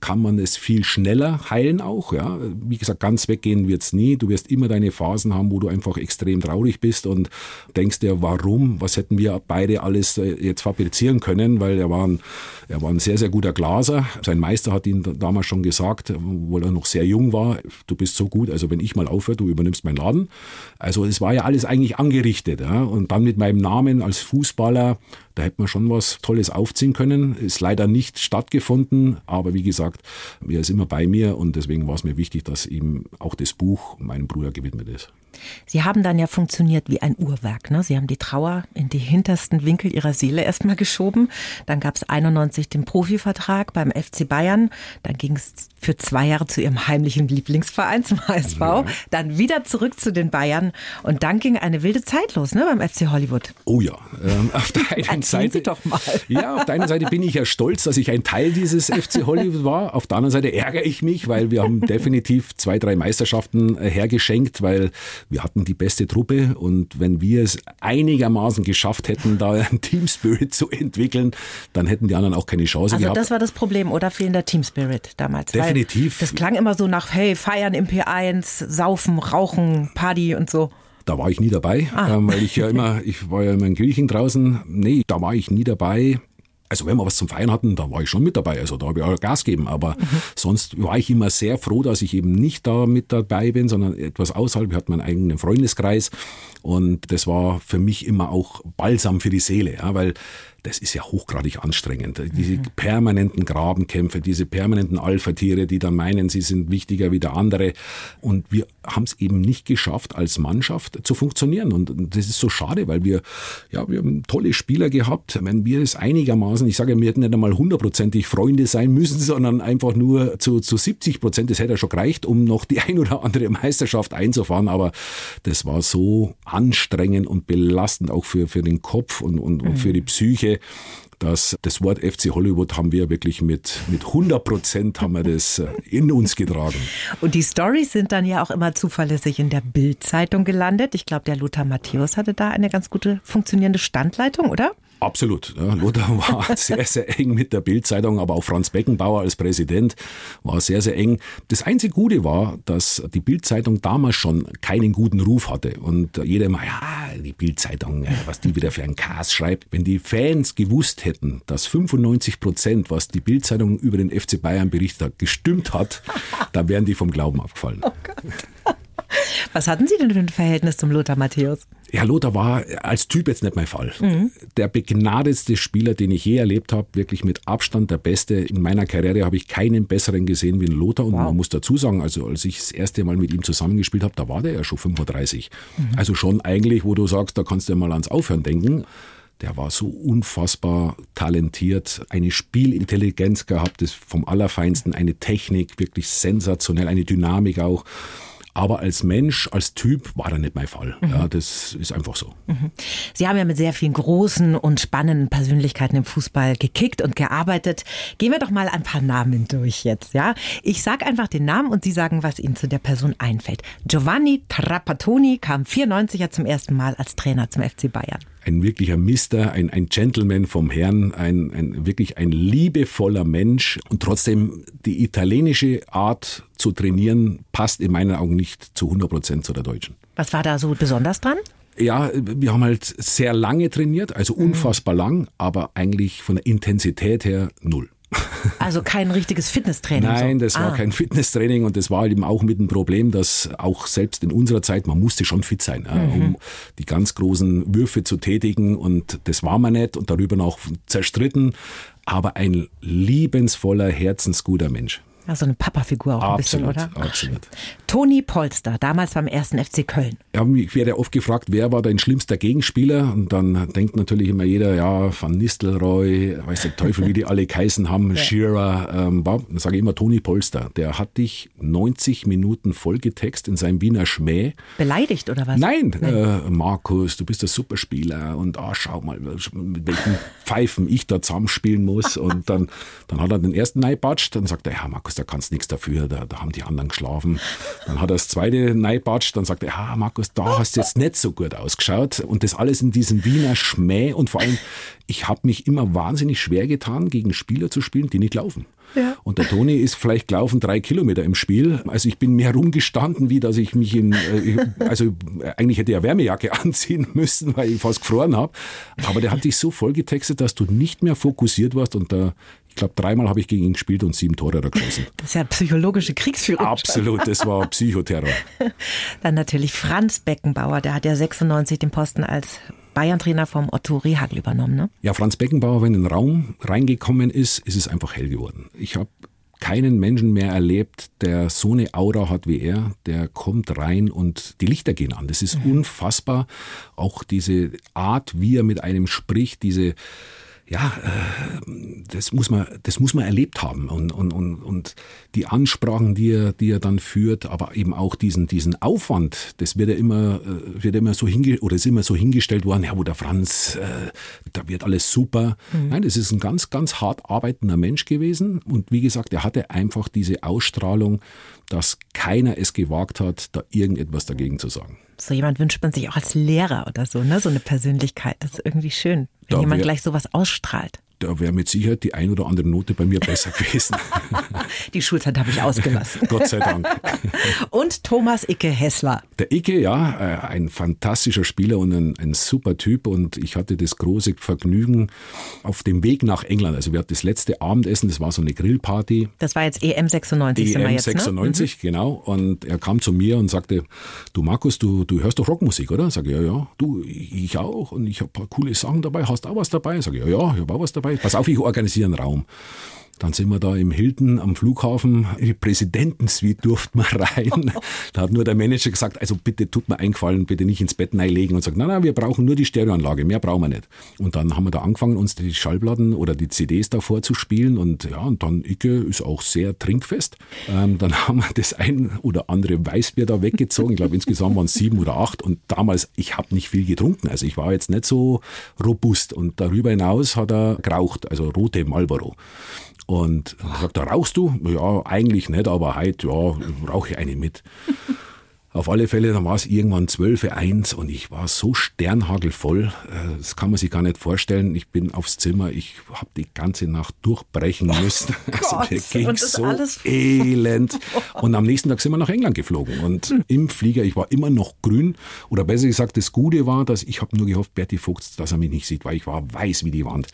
S2: kann man es viel schneller heilen auch. Ja. Wie gesagt, ganz weggehen wird's nie. Du wirst immer deine Phasen haben, wo du einfach extrem traurig bist und denkst dir, warum, was hätten wir beide alles äh, jetzt fabrizieren können, weil er war ein, er war ein sehr, sehr guter Glaser. Sein Meister hat ihn damals schon gesagt, wo er noch sehr jung war, du bist so gut, also wenn ich mal aufhöre, du übernimmst meinen Laden. Also es war ja alles eigentlich angerichtet. Ja. Und dann mit meinem Namen als Fußballer, da hätte man schon was Tolles aufziehen können. Ist leider nicht stattgefunden, aber wie gesagt, er ist immer bei mir und deswegen war es mir wichtig, dass ihm auch das Buch meinem Bruder gewidmet ist.
S4: Sie haben dann ja funktioniert wie ein Uhrwerk. Ne? Sie haben die Trauer in die hintersten Winkel Ihrer Seele erstmal geschoben. Dann gab es 91 den Profivertrag beim FC Bayern. Dann ging es für zwei Jahre zu Ihrem heimlichen Lieblingsverein, zum HSV. Ja. Dann wieder zurück zu den Bayern. Und dann ging eine wilde Zeit los ne, beim FC Hollywood.
S2: Oh ja, ähm, auf der einen Seite.
S4: Sie doch mal.
S2: Ja, auf der einen Seite bin ich ja stolz, dass ich ein Teil dieses FC Hollywood war. Auf der anderen Seite ärgere ich mich, weil wir haben definitiv zwei, drei Meisterschaften äh, hergeschenkt, weil wir hatten die beste Truppe und wenn wir es einigermaßen geschafft hätten, da ein Team Spirit zu entwickeln, dann hätten die anderen auch keine Chance
S4: also
S2: gehabt.
S4: Also das war das Problem oder fehlender Team Spirit damals?
S2: Definitiv.
S4: das klang immer so nach, hey, feiern im P1, saufen, rauchen, Party und so.
S2: Da war ich nie dabei, ah. ähm, weil ich ja immer, ich war ja immer in Kirchen draußen. Nee, da war ich nie dabei. Also wenn wir was zum Feiern hatten, da war ich schon mit dabei. Also da habe ich auch Gas gegeben. Aber mhm. sonst war ich immer sehr froh, dass ich eben nicht da mit dabei bin, sondern etwas außerhalb. Ich hatte meinen eigenen Freundeskreis. Und das war für mich immer auch Balsam für die Seele, ja, weil das ist ja hochgradig anstrengend. Diese mhm. permanenten Grabenkämpfe, diese permanenten Alpha-Tiere, die dann meinen, sie sind wichtiger wie der andere. Und wir haben es eben nicht geschafft, als Mannschaft zu funktionieren. Und das ist so schade, weil wir, ja, wir haben tolle Spieler gehabt. Wenn wir es einigermaßen, ich sage, wir hätten nicht einmal hundertprozentig Freunde sein müssen, sondern einfach nur zu, zu 70 Prozent, das hätte ja schon gereicht, um noch die ein oder andere Meisterschaft einzufahren. Aber das war so anstrengend und belastend auch für, für den Kopf und, und, und für die Psyche dass das Wort FC Hollywood haben wir wirklich mit, mit 100 Prozent haben wir das äh, in uns getragen.
S4: Und die Stories sind dann ja auch immer zuverlässig in der Bild-Zeitung gelandet. Ich glaube, der Lothar Matthäus hatte da eine ganz gute funktionierende Standleitung, oder?
S2: Absolut. Ja, Lothar war sehr, sehr eng mit der Bildzeitung, aber auch Franz Beckenbauer als Präsident war sehr, sehr eng. Das einzige Gute war, dass die Bildzeitung damals schon keinen guten Ruf hatte. Und jeder immer, ja, die Bildzeitung, was die wieder für einen Kass schreibt. Wenn die Fans gewusst hätten, dass 95 Prozent, was die Bildzeitung über den FC Bayern berichtet hat, gestimmt hat, dann wären die vom Glauben abgefallen. Oh Gott.
S4: Was hatten Sie denn für ein Verhältnis zum Lothar Matthäus?
S2: Ja, Lothar war als Typ jetzt nicht mein Fall. Mhm. Der begnadetste Spieler, den ich je erlebt habe, wirklich mit Abstand der Beste. In meiner Karriere habe ich keinen besseren gesehen wie ein Lothar. Und wow. man muss dazu sagen, also als ich das erste Mal mit ihm zusammengespielt habe, da war der ja schon 35. Mhm. Also schon eigentlich, wo du sagst, da kannst du ja mal ans Aufhören denken. Der war so unfassbar talentiert, eine Spielintelligenz gehabt, das vom Allerfeinsten, eine Technik, wirklich sensationell, eine Dynamik auch. Aber als Mensch, als Typ war er nicht mein Fall. Mhm. Ja, das ist einfach so. Mhm.
S4: Sie haben ja mit sehr vielen großen und spannenden Persönlichkeiten im Fußball gekickt und gearbeitet. Gehen wir doch mal ein paar Namen durch jetzt, ja? Ich sage einfach den Namen und Sie sagen, was Ihnen zu der Person einfällt. Giovanni Trapattoni kam 94 ja zum ersten Mal als Trainer zum FC Bayern
S2: ein wirklicher Mister, ein, ein Gentleman vom Herrn, ein, ein wirklich ein liebevoller Mensch und trotzdem die italienische Art zu trainieren passt in meinen Augen nicht zu 100 Prozent zu der deutschen.
S4: Was war da so besonders dran?
S2: Ja, wir haben halt sehr lange trainiert, also mhm. unfassbar lang, aber eigentlich von der Intensität her null.
S4: Also kein richtiges Fitnesstraining.
S2: Nein, das ah. war kein Fitnesstraining und das war eben auch mit dem Problem, dass auch selbst in unserer Zeit, man musste schon fit sein, mhm. um die ganz großen Würfe zu tätigen und das war man nicht und darüber noch zerstritten, aber ein liebensvoller, herzensguter Mensch.
S4: Also eine Papa-Figur auch absolut, ein bisschen, oder?
S2: Absolut.
S4: Toni Polster, damals beim ersten FC Köln.
S2: Ja, ich werde oft gefragt, wer war dein schlimmster Gegenspieler? Und dann denkt natürlich immer jeder, ja, Van Nistelrooy, weiß der Teufel, wie die alle geheißen haben, ja. Shearer, ähm, war, dann sage ich immer Toni Polster. Der hat dich 90 Minuten vollgetext in seinem Wiener Schmäh.
S4: Beleidigt oder was?
S2: Nein, Nein. Äh, Markus, du bist ein Superspieler und ah, schau mal, mit welchen Pfeifen ich da zusammenspielen muss. und dann, dann hat er den ersten neibatscht, dann sagt er, ja, Markus, Markus, da kannst nichts dafür, da, da haben die anderen geschlafen. Dann hat er das zweite neibatscht, dann sagt er, ja, Markus, da hast du jetzt nicht so gut ausgeschaut. Und das alles in diesem Wiener Schmäh und vor allem, ich habe mich immer wahnsinnig schwer getan, gegen Spieler zu spielen, die nicht laufen. Ja. Und der Toni ist vielleicht gelaufen drei Kilometer im Spiel. Also ich bin mehr rumgestanden, wie dass ich mich in, äh, also eigentlich hätte er Wärmejacke anziehen müssen, weil ich fast gefroren habe. Aber der hat dich so voll getextet, dass du nicht mehr fokussiert warst und da ich glaube, dreimal habe ich gegen ihn gespielt und sieben Tore geschossen.
S4: Das ist ja psychologische Kriegsführung.
S2: Absolut, das war Psychoterror.
S4: Dann natürlich Franz Beckenbauer, der hat ja 96 den Posten als Bayern-Trainer vom Otto Rehagel übernommen, ne?
S2: Ja, Franz Beckenbauer, wenn in den Raum reingekommen ist, ist es einfach hell geworden. Ich habe keinen Menschen mehr erlebt, der so eine Aura hat wie er. Der kommt rein und die Lichter gehen an. Das ist mhm. unfassbar. Auch diese Art, wie er mit einem spricht, diese ja, äh, das muss man, das muss man erlebt haben und, und, und, und die Ansprachen, die er, die er dann führt, aber eben auch diesen, diesen Aufwand, das wird ja immer, äh, wird immer so hinge oder ist immer so hingestellt worden, ja, wo der Franz, äh, da wird alles super. Mhm. Nein, das ist ein ganz, ganz hart arbeitender Mensch gewesen und wie gesagt, er hatte einfach diese Ausstrahlung, dass keiner es gewagt hat, da irgendetwas dagegen zu sagen.
S4: So jemand wünscht man sich auch als Lehrer oder so, ne? So eine Persönlichkeit. Das ist irgendwie schön, wenn jemand gleich sowas ausstrahlt
S2: da wäre mit Sicherheit die ein oder andere Note bei mir besser gewesen.
S4: Die Schulzeit habe ich ausgelassen.
S2: Gott sei Dank.
S4: Und Thomas Icke Hessler.
S2: Der Icke, ja, äh, ein fantastischer Spieler und ein, ein, super Typ. Und ich hatte das große Vergnügen auf dem Weg nach England. Also wir hatten das letzte Abendessen, das war so eine Grillparty.
S4: Das war jetzt EM 96.
S2: EM jetzt, 96, ne? genau. Und er kam zu mir und sagte, du Markus, du, du hörst doch Rockmusik, oder? Sag ich, ja, ja. Du, ich auch. Und ich habe ein paar coole Sachen dabei. Hast du auch was dabei? Sag ich, ja, ja, ich habe auch was dabei. Pass auf, ich organisiere einen Raum. Dann sind wir da im Hilton am Flughafen. Die Präsidentensuite durften wir rein. Da hat nur der Manager gesagt, also bitte tut mir eingefallen, bitte nicht ins Bett legen und sagt, nein, nein, wir brauchen nur die Stereoanlage, mehr brauchen wir nicht. Und dann haben wir da angefangen, uns die Schallplatten oder die CDs da vorzuspielen und ja, und dann Icke ist auch sehr trinkfest. Ähm, dann haben wir das ein oder andere Weißbier da weggezogen. Ich glaube, insgesamt waren es sieben oder acht und damals, ich habe nicht viel getrunken. Also ich war jetzt nicht so robust und darüber hinaus hat er geraucht, also rote Marlboro. Und sagt er, rauchst du? Ja, eigentlich nicht, aber heute, ja, rauche ich eine mit. Auf alle Fälle, dann war es irgendwann 12.01 und ich war so sternhagelvoll, äh, das kann man sich gar nicht vorstellen. Ich bin aufs Zimmer, ich habe die ganze Nacht durchbrechen oh müssen.
S4: Oh also mir ging so
S2: elend. Und am nächsten Tag sind wir nach England geflogen und hm. im Flieger, ich war immer noch grün oder besser gesagt, das Gute war, dass ich habe nur gehofft, Bertie Fuchs, dass er mich nicht sieht, weil ich war weiß wie die Wand.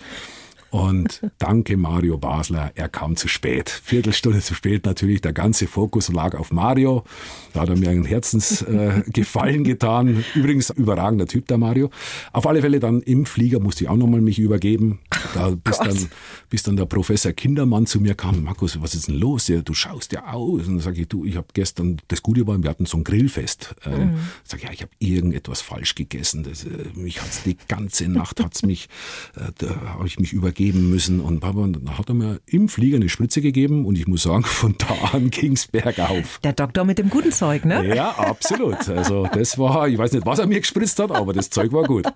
S2: Und danke Mario Basler, er kam zu spät. Viertelstunde zu spät natürlich, der ganze Fokus lag auf Mario. Da hat er mir einen Herzensgefallen äh, getan. Übrigens überragender Typ, der Mario. Auf alle Fälle dann im Flieger musste ich auch nochmal mich übergeben. Da bis, dann, bis dann der Professor Kindermann zu mir kam, Markus, was ist denn los? Ja, du schaust ja aus. Und dann sage ich, du, ich habe gestern, das Gute war, wir hatten so ein Grillfest. Ähm, mhm. Sag ja, ich habe irgendetwas falsch gegessen. Das, äh, mich hat's die ganze Nacht hat's mich, äh, da habe ich mich übergeben geben müssen. Und Papa, dann hat er mir im Flieger eine Spritze gegeben und ich muss sagen, von da an ging es bergauf.
S4: Der Doktor mit dem guten Zeug, ne?
S2: Ja, absolut. Also das war, ich weiß nicht, was er mir gespritzt hat, aber das Zeug war gut.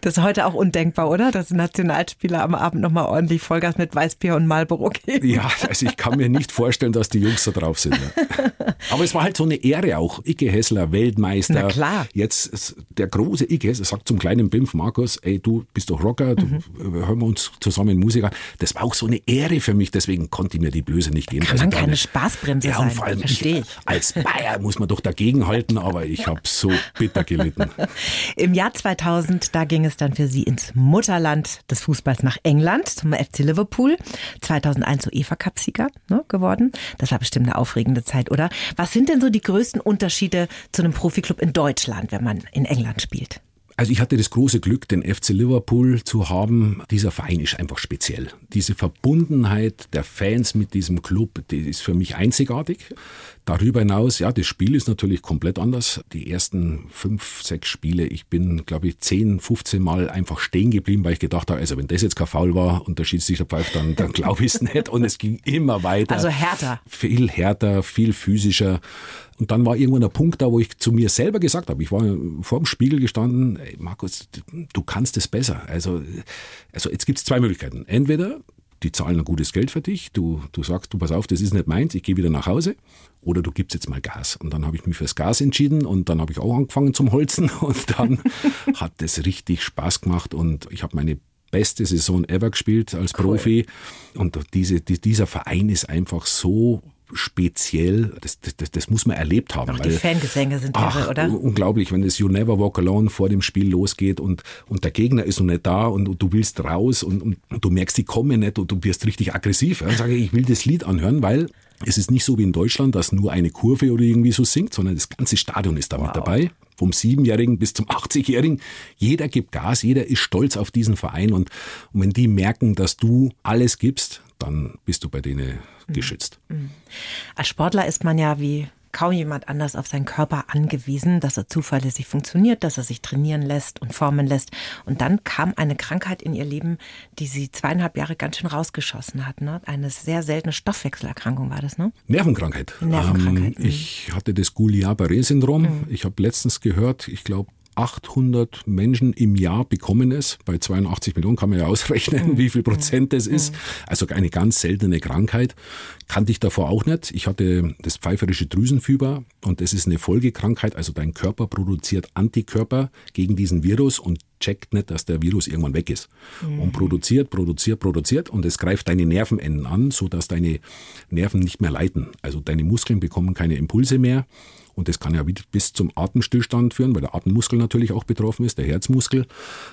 S4: Das ist heute auch undenkbar, oder? Dass Nationalspieler am Abend nochmal ordentlich Vollgas mit Weißbier und Marlboro geben.
S2: Ja, also ich kann mir nicht vorstellen, dass die Jungs da drauf sind. Ne? Aber es war halt so eine Ehre auch. Icke Hessler, Weltmeister. Na
S4: klar.
S2: Jetzt der große Icke Hessler sagt zum kleinen Bimpf Markus, ey, du bist doch Rocker, du, mhm. hören wir uns zusammen Musiker. Das war auch so eine Ehre für mich, deswegen konnte ich mir die Blöße nicht geben.
S4: Kann man keine nicht. Spaßbremse ja,
S2: und vor allem
S4: verstehe ich.
S2: Als Bayer muss man doch dagegen halten, aber ich habe so bitter gelitten.
S4: Im Jahr 2000, da ging es dann für Sie ins Mutterland des Fußballs nach England, zum FC Liverpool. 2001 UEFA Cup-Sieger ne, geworden. Das war bestimmt eine aufregende Zeit, oder? Was sind denn so die größten Unterschiede zu einem Profiklub in Deutschland, wenn man in England spielt?
S2: Also ich hatte das große Glück, den FC Liverpool zu haben. Dieser Verein ist einfach speziell. Diese Verbundenheit der Fans mit diesem Club, die ist für mich einzigartig. Darüber hinaus, ja, das Spiel ist natürlich komplett anders. Die ersten fünf, sechs Spiele, ich bin, glaube ich, zehn, 15 Mal einfach stehen geblieben, weil ich gedacht habe, also wenn das jetzt kein Foul war und der Schiedsrichter pfeift, dann, dann glaube ich es nicht. Und es ging immer weiter.
S4: Also härter.
S2: Viel härter, viel physischer. Und dann war irgendwann ein Punkt da, wo ich zu mir selber gesagt habe, ich war vor dem Spiegel gestanden, ey Markus, du kannst es besser. Also, also jetzt gibt es zwei Möglichkeiten. Entweder die zahlen ein gutes Geld für dich. Du, du sagst, du pass auf, das ist nicht meins, ich gehe wieder nach Hause. Oder du gibst jetzt mal Gas. Und dann habe ich mich fürs Gas entschieden und dann habe ich auch angefangen zum Holzen und dann hat das richtig Spaß gemacht und ich habe meine beste Saison ever gespielt als cool. Profi. Und diese, die, dieser Verein ist einfach so speziell, das, das, das muss man erlebt haben.
S4: Auch die Fangesänge sind ach, irre, oder?
S2: Unglaublich, wenn das You Never Walk Alone vor dem Spiel losgeht und, und der Gegner ist noch nicht da und, und du willst raus und, und, du merkst, die kommen nicht und du wirst richtig aggressiv. Dann sage ich, ich will das Lied anhören, weil es ist nicht so wie in Deutschland, dass nur eine Kurve oder irgendwie so singt, sondern das ganze Stadion ist da wow. dabei vom Siebenjährigen bis zum 80-Jährigen. Jeder gibt Gas, jeder ist stolz auf diesen Verein und, und wenn die merken, dass du alles gibst, dann bist du bei denen mhm. geschützt. Mhm.
S4: Als Sportler ist man ja wie kaum jemand anders auf seinen Körper angewiesen, dass er zuverlässig funktioniert, dass er sich trainieren lässt und formen lässt. Und dann kam eine Krankheit in ihr Leben, die sie zweieinhalb Jahre ganz schön rausgeschossen hat. Ne? Eine sehr seltene Stoffwechselerkrankung war das, ne?
S2: Nervenkrankheit.
S4: Nervenkrankheit.
S2: Ähm, ich hatte das Guillain-Barré-Syndrom. Mhm. Ich habe letztens gehört, ich glaube, 800 Menschen im Jahr bekommen es. Bei 82 Millionen kann man ja ausrechnen, mhm. wie viel Prozent das ist. Mhm. Also eine ganz seltene Krankheit. Kannte ich davor auch nicht. Ich hatte das pfeiferische Drüsenfieber und das ist eine Folgekrankheit. Also dein Körper produziert Antikörper gegen diesen Virus und checkt nicht, dass der Virus irgendwann weg ist. Mhm. Und produziert, produziert, produziert und es greift deine Nervenenden an, sodass deine Nerven nicht mehr leiten. Also deine Muskeln bekommen keine Impulse mehr und das kann ja bis zum Atemstillstand führen, weil der Atemmuskel natürlich auch betroffen ist, der Herzmuskel.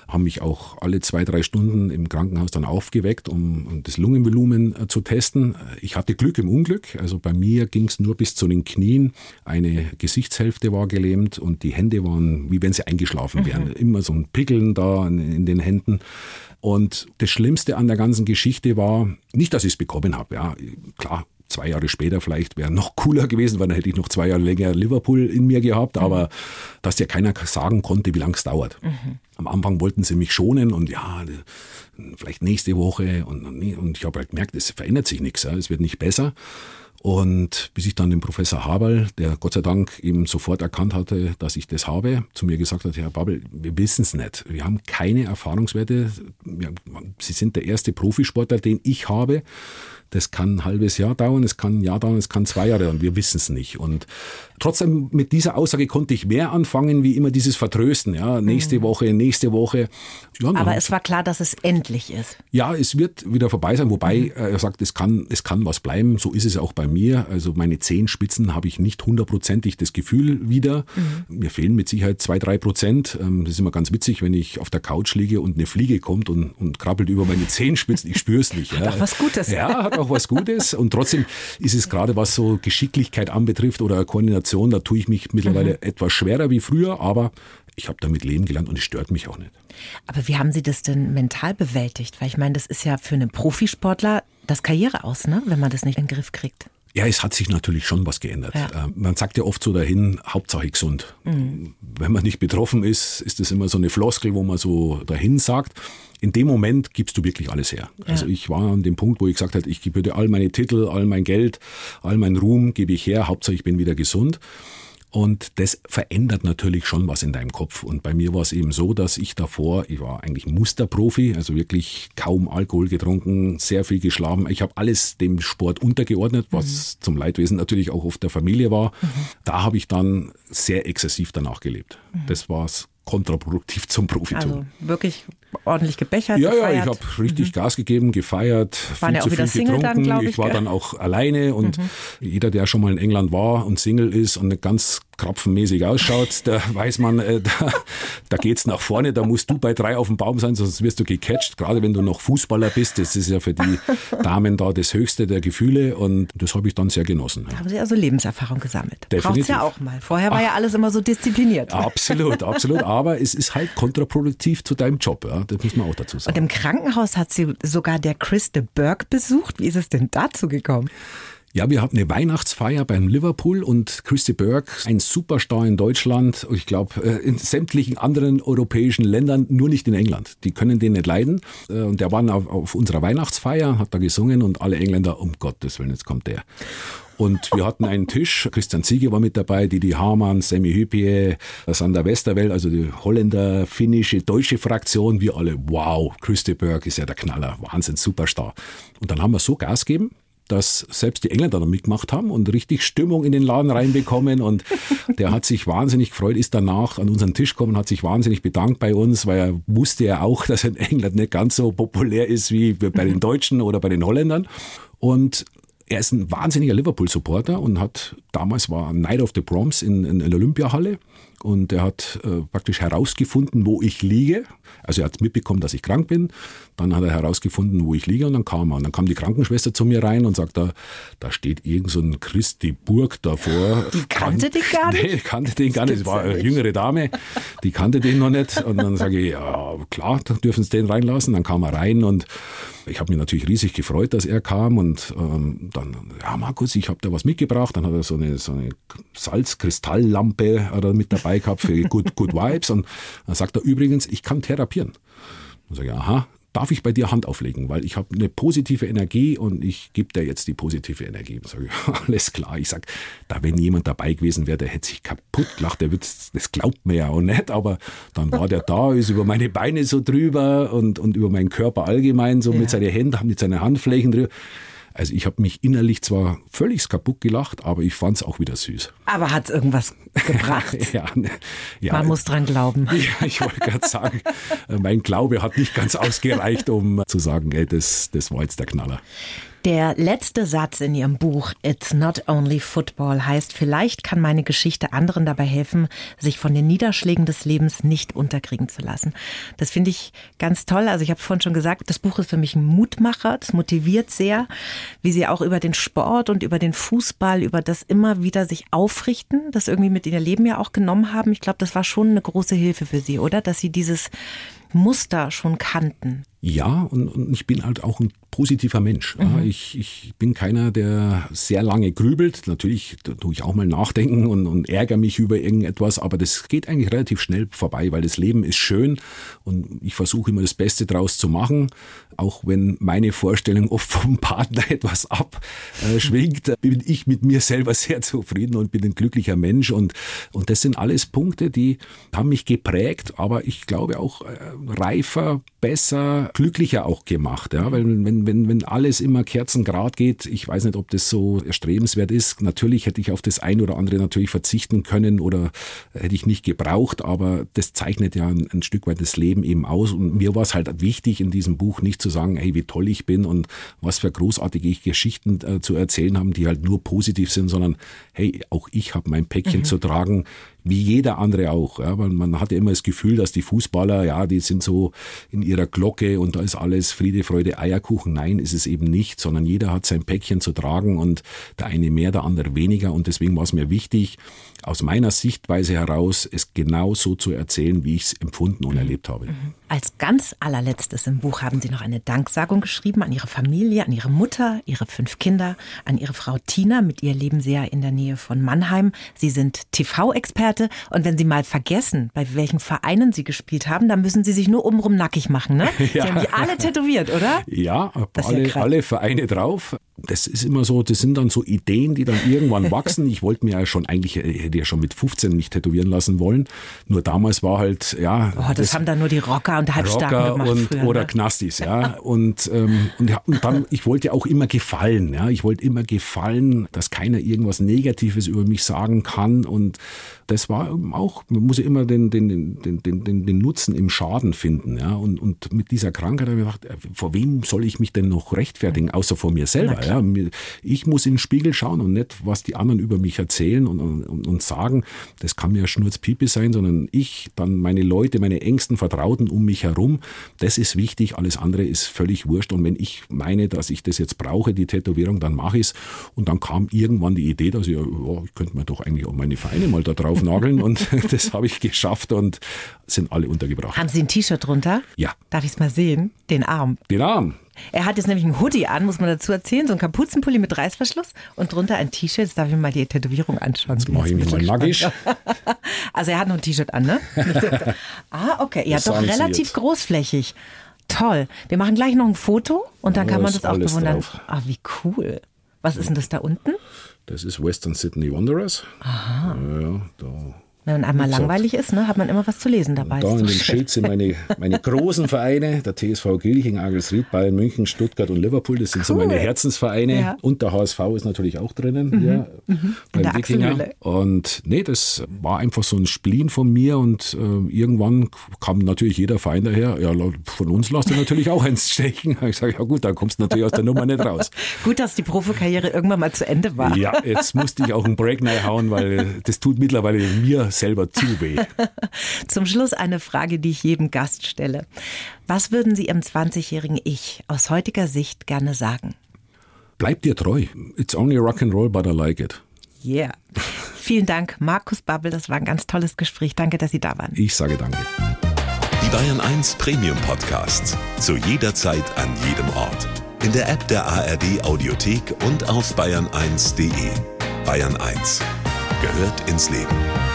S2: Haben mich auch alle zwei, drei Stunden im Krankenhaus dann aufgeweckt, um, um das Lungenvolumen äh, zu testen. Ich hatte Glück im Unglück. Also bei mir ging es nur bis zu den Knien. Eine Gesichtshälfte war gelähmt und die Hände waren, wie wenn sie eingeschlafen wären. Mhm. Immer so ein Pickeln da in, in den Händen. Und das Schlimmste an der ganzen Geschichte war, nicht, dass ich es bekommen habe. Ja, klar, zwei Jahre später vielleicht wäre noch cooler gewesen, weil dann hätte ich noch zwei Jahre länger Liverpool in mir gehabt, mhm. aber dass dir keiner sagen konnte, wie lange es dauert. Mhm. Am Anfang wollten sie mich schonen und ja, vielleicht nächste Woche und, und ich habe halt gemerkt, es verändert sich nichts, ja, es wird nicht besser. Und bis ich dann den Professor Haberl, der Gott sei Dank eben sofort erkannt hatte, dass ich das habe, zu mir gesagt hat, Herr Babel, wir wissen es nicht. Wir haben keine Erfahrungswerte. Sie sind der erste Profisportler, den ich habe. Das kann ein halbes Jahr dauern, es kann ein Jahr dauern, es kann zwei Jahre dauern. Wir wissen es nicht. Und trotzdem mit dieser Aussage konnte ich mehr anfangen, wie immer dieses Vertrösten. Ja, nächste mhm. Woche, nächste Woche.
S4: Ja, Aber es war klar, dass es endlich ist.
S2: Ja, es wird wieder vorbei sein. Wobei mhm. er sagt, es kann, es kann was bleiben. So ist es auch bei mir. Also meine Zehenspitzen habe ich nicht hundertprozentig das Gefühl wieder. Mhm. Mir fehlen mit Sicherheit zwei, drei Prozent. Ähm, das ist immer ganz witzig, wenn ich auf der Couch liege und eine Fliege kommt und, und krabbelt über meine Zehenspitzen. Ich spüre es nicht.
S4: Hat ja. auch was Gutes.
S2: Ja, hat auch was Gutes. Und trotzdem ist es gerade, was so Geschicklichkeit anbetrifft oder Koordination, da tue ich mich mittlerweile mhm. etwas schwerer wie früher, aber ich habe damit leben gelernt und es stört mich auch nicht.
S4: Aber wie haben Sie das denn mental bewältigt? Weil ich meine, das ist ja für einen Profisportler das Karriere aus, ne? wenn man das nicht in den Griff kriegt.
S2: Ja, es hat sich natürlich schon was geändert. Ja. Äh, man sagt ja oft so dahin, Hauptsache gesund. Mhm. Wenn man nicht betroffen ist, ist das immer so eine Floskel, wo man so dahin sagt. In dem Moment gibst du wirklich alles her. Ja. Also ich war an dem Punkt, wo ich gesagt habe, ich gebe all meine Titel, all mein Geld, all mein Ruhm gebe ich her, Hauptsache ich bin wieder gesund. Und das verändert natürlich schon was in deinem Kopf. Und bei mir war es eben so, dass ich davor, ich war eigentlich Musterprofi, also wirklich kaum Alkohol getrunken, sehr viel geschlafen. Ich habe alles dem Sport untergeordnet, was mhm. zum Leidwesen natürlich auch oft der Familie war. Mhm. Da habe ich dann sehr exzessiv danach gelebt. Mhm. Das war es kontraproduktiv zum Profitum.
S4: Also wirklich ordentlich gebechert.
S2: Ja, gefeiert. ja, ich habe richtig mhm. Gas gegeben, gefeiert,
S4: Waren viel ja auch zu viel Single getrunken. Dann, ich,
S2: ich war dann auch alleine und mhm. jeder, der schon mal in England war und Single ist und ganz krapfenmäßig ausschaut, da weiß man, äh, da, da geht's nach vorne, da musst du bei drei auf dem Baum sein, sonst wirst du gecatcht. Gerade wenn du noch Fußballer bist, das ist ja für die Damen da das höchste der Gefühle und das habe ich dann sehr genossen.
S4: Da haben Sie also Lebenserfahrung gesammelt. Braucht es ja auch mal. Vorher war Ach, ja alles immer so diszipliniert.
S2: Absolut, absolut. Aber es ist halt kontraproduktiv zu deinem Job. Ja. Das muss man auch dazu sagen.
S4: Und im Krankenhaus hat sie sogar der Chris de Burgh besucht. Wie ist es denn dazu gekommen?
S2: Ja, wir hatten eine Weihnachtsfeier beim Liverpool und Christy Burke, ein Superstar in Deutschland, ich glaube äh, in sämtlichen anderen europäischen Ländern, nur nicht in England. Die können den nicht leiden. Äh, und der war auf, unserer Weihnachtsfeier, hat da gesungen und alle Engländer, um Gottes Willen, jetzt kommt der. Und wir hatten einen Tisch, Christian Ziege war mit dabei, Didi Hamann, Sammy Hüpie, Sander Westerwell, also die Holländer, finnische, deutsche Fraktion. Wir alle, wow, Christy Burke ist ja der Knaller, Wahnsinn, Superstar. Und dann haben wir so Gas gegeben, dass selbst die Engländer noch mitgemacht haben und richtig Stimmung in den Laden reinbekommen. Und der hat sich wahnsinnig gefreut, ist danach an unseren Tisch gekommen, hat sich wahnsinnig bedankt bei uns, weil er wusste ja auch, dass er in England nicht ganz so populär ist wie bei den Deutschen oder bei den Holländern. Und er ist ein wahnsinniger Liverpool-Supporter und hat damals war Night of the Proms in, in, in der Olympiahalle und er hat äh, praktisch herausgefunden, wo ich liege. Also er hat mitbekommen, dass ich krank bin. Dann hat er herausgefunden, wo ich liege und dann kam er. Und dann kam die Krankenschwester zu mir rein und sagt, da, da steht irgend so ein Christi Burg davor.
S4: Die kannte den gar nicht?
S2: Nee, kannte den gar nicht. Es war eine jüngere Dame, die kannte den noch nicht. Und dann sage ich, ja klar, dann dürfen Sie den reinlassen. Dann kam er rein und ich habe mich natürlich riesig gefreut, dass er kam und ähm, dann, ja Markus, ich habe da was mitgebracht. Dann hat er so eine, so eine Salzkristalllampe mit dabei gehabt für Good, good Vibes und dann sagt er übrigens, ich kann therapieren. Dann sage ich, aha, darf ich bei dir Hand auflegen, weil ich habe eine positive Energie und ich gebe dir jetzt die positive Energie. Sag ich, alles klar. Ich sage, da wenn jemand dabei gewesen wäre, der hätte sich kaputt gelacht, der wird, das glaubt mir ja auch nicht, aber dann war der da, ist über meine Beine so drüber und, und über meinen Körper allgemein, so ja. mit seinen Händen, mit seinen Handflächen drüber. Also ich habe mich innerlich zwar völlig kaputt gelacht, aber ich fand es auch wieder süß.
S4: Aber hat es irgendwas gebracht?
S2: ja, ne, ja,
S4: Man muss dran glauben.
S2: Ja, ich wollte gerade sagen, mein Glaube hat nicht ganz ausgereicht, um zu sagen, ey, das, das war jetzt der Knaller.
S4: Der letzte Satz in Ihrem Buch It's Not Only Football heißt, vielleicht kann meine Geschichte anderen dabei helfen, sich von den Niederschlägen des Lebens nicht unterkriegen zu lassen. Das finde ich ganz toll. Also ich habe vorhin schon gesagt, das Buch ist für mich ein Mutmacher, das motiviert sehr, wie Sie auch über den Sport und über den Fußball, über das immer wieder sich aufrichten, das irgendwie mit in Ihr Leben ja auch genommen haben. Ich glaube, das war schon eine große Hilfe für Sie, oder? Dass Sie dieses Muster schon kannten.
S2: Ja, und, und ich bin halt auch ein positiver Mensch. Mhm. Ich, ich bin keiner, der sehr lange grübelt. Natürlich tue ich auch mal nachdenken und, und ärgere mich über irgendetwas, aber das geht eigentlich relativ schnell vorbei, weil das Leben ist schön und ich versuche immer das Beste draus zu machen. Auch wenn meine Vorstellung oft vom Partner etwas abschwingt, äh, bin ich mit mir selber sehr zufrieden und bin ein glücklicher Mensch. Und, und das sind alles Punkte, die haben mich geprägt, aber ich glaube auch äh, reifer, besser, glücklicher auch gemacht. Ja? Weil wenn, wenn, wenn alles immer kerzengrad geht, ich weiß nicht, ob das so erstrebenswert ist. Natürlich hätte ich auf das ein oder andere natürlich verzichten können oder hätte ich nicht gebraucht, aber das zeichnet ja ein, ein Stück weit das Leben eben aus. Und mir war es halt wichtig, in diesem Buch nicht zu sagen, hey, wie toll ich bin und was für großartige Geschichten äh, zu erzählen haben, die halt nur positiv sind, sondern hey, auch ich habe mein Päckchen mhm. zu tragen wie jeder andere auch. Ja, weil man hat ja immer das Gefühl, dass die Fußballer, ja, die sind so in ihrer Glocke und da ist alles Friede, Freude, Eierkuchen. Nein, ist es eben nicht, sondern jeder hat sein Päckchen zu tragen und der eine mehr, der andere weniger. Und deswegen war es mir wichtig, aus meiner Sichtweise heraus, es genau so zu erzählen, wie ich es empfunden und erlebt habe. Mhm.
S4: Als ganz allerletztes im Buch haben Sie noch eine Danksagung geschrieben an Ihre Familie, an Ihre Mutter, Ihre fünf Kinder, an Ihre Frau Tina. Mit ihr leben Sie ja in der Nähe von Mannheim. Sie sind TV-Experte und wenn Sie mal vergessen, bei welchen Vereinen Sie gespielt haben, dann müssen Sie sich nur umrum nackig machen. Ne? Ja. Sie haben die alle tätowiert, oder?
S2: Ja, alle, alle Vereine drauf. Das ist immer so, das sind dann so Ideen, die dann irgendwann wachsen. Ich wollte mir ja schon eigentlich, hätte ja schon mit 15 mich tätowieren lassen wollen. Nur damals war halt, ja.
S4: Oh, das, das haben dann nur die Rocker und Halbstarken Rocker gemacht
S2: und,
S4: früher,
S2: Oder
S4: ne?
S2: Knastis, ja. und, ähm, und, ja, und dann, ich wollte ja auch immer gefallen, ja. Ich wollte immer gefallen, dass keiner irgendwas Negatives über mich sagen kann und das war auch, man muss ja immer den, den, den, den, den, den Nutzen im Schaden finden. Ja? Und, und mit dieser Krankheit habe ich gedacht, äh, vor wem soll ich mich denn noch rechtfertigen, außer vor mir selber? Ja? Ich muss in den Spiegel schauen und nicht, was die anderen über mich erzählen und, und, und sagen. Das kann mir Schnurzpiepe sein, sondern ich, dann meine Leute, meine engsten Vertrauten um mich herum. Das ist wichtig, alles andere ist völlig wurscht. Und wenn ich meine, dass ich das jetzt brauche, die Tätowierung, dann mache ich es. Und dann kam irgendwann die Idee, dass ich, oh, ich könnte mir doch eigentlich auch meine Vereine mal da drauf draufnageln und das habe ich geschafft und sind alle untergebracht.
S4: Haben Sie ein T-Shirt drunter?
S2: Ja.
S4: Darf ich es mal sehen? Den Arm.
S2: Den Arm.
S4: Er hat jetzt nämlich einen Hoodie an, muss man dazu erzählen, so ein Kapuzenpulli mit Reißverschluss und drunter ein T-Shirt. Jetzt darf ich mir mal die Tätowierung anschauen.
S2: Jetzt mache ich mich mal nackig.
S4: Also er hat noch ein T-Shirt an, ne? ah, okay. Ja,
S2: Das
S4: doch relativ großflächig. Toll. Wir machen gleich noch ein Foto und dann
S2: Ja,
S4: kann man das auch bewundern.
S2: drauf.
S4: Ah, wie cool. Was ist denn das da unten?
S2: Das ist Western Sydney Wanderers. Aha. Ja, da
S4: Wenn man einmal langweilig ist, ne, hat man immer was zu lesen dabei.
S2: Da in dem. Schild sind meine, meine großen Vereine, der TSV Gilching, Agelsried, Bayern München, Stuttgart und Liverpool. Das sind so
S4: Cool.
S2: meine Herzensvereine.
S4: Ja.
S2: Und der HSV ist natürlich auch drinnen hier beim
S4: der
S2: Wikinger.
S4: Achselhöhle.
S2: Und nee, das war einfach so ein Spleen von mir und äh, irgendwann kam natürlich jeder Verein daher. Ja, von uns lasst ihr natürlich auch eins stechen. Ich sage, ja gut, dann kommst du natürlich aus der Nummer nicht raus.
S4: Gut, dass die Profikarriere irgendwann mal zu Ende war.
S2: Ja, jetzt musste ich auch einen Break hauen, weil das tut mittlerweile mir selber zu weh.
S4: Zum Schluss eine Frage, die ich jedem Gast stelle. Was würden Sie Ihrem 20-jährigen Ich aus heutiger Sicht gerne sagen?
S2: Bleib dir treu. It's only rock and roll, but I like it.
S4: Yeah. Vielen Dank, Markus Babbel. Das war ein ganz tolles Gespräch. Danke, dass Sie da waren.
S2: Ich sage danke.
S3: Die Bayern 1 Premium Podcasts. Zu jeder Zeit, an jedem Ort. In der App der ARD Audiothek und auf bayern1.de. Bayern 1 gehört ins Leben.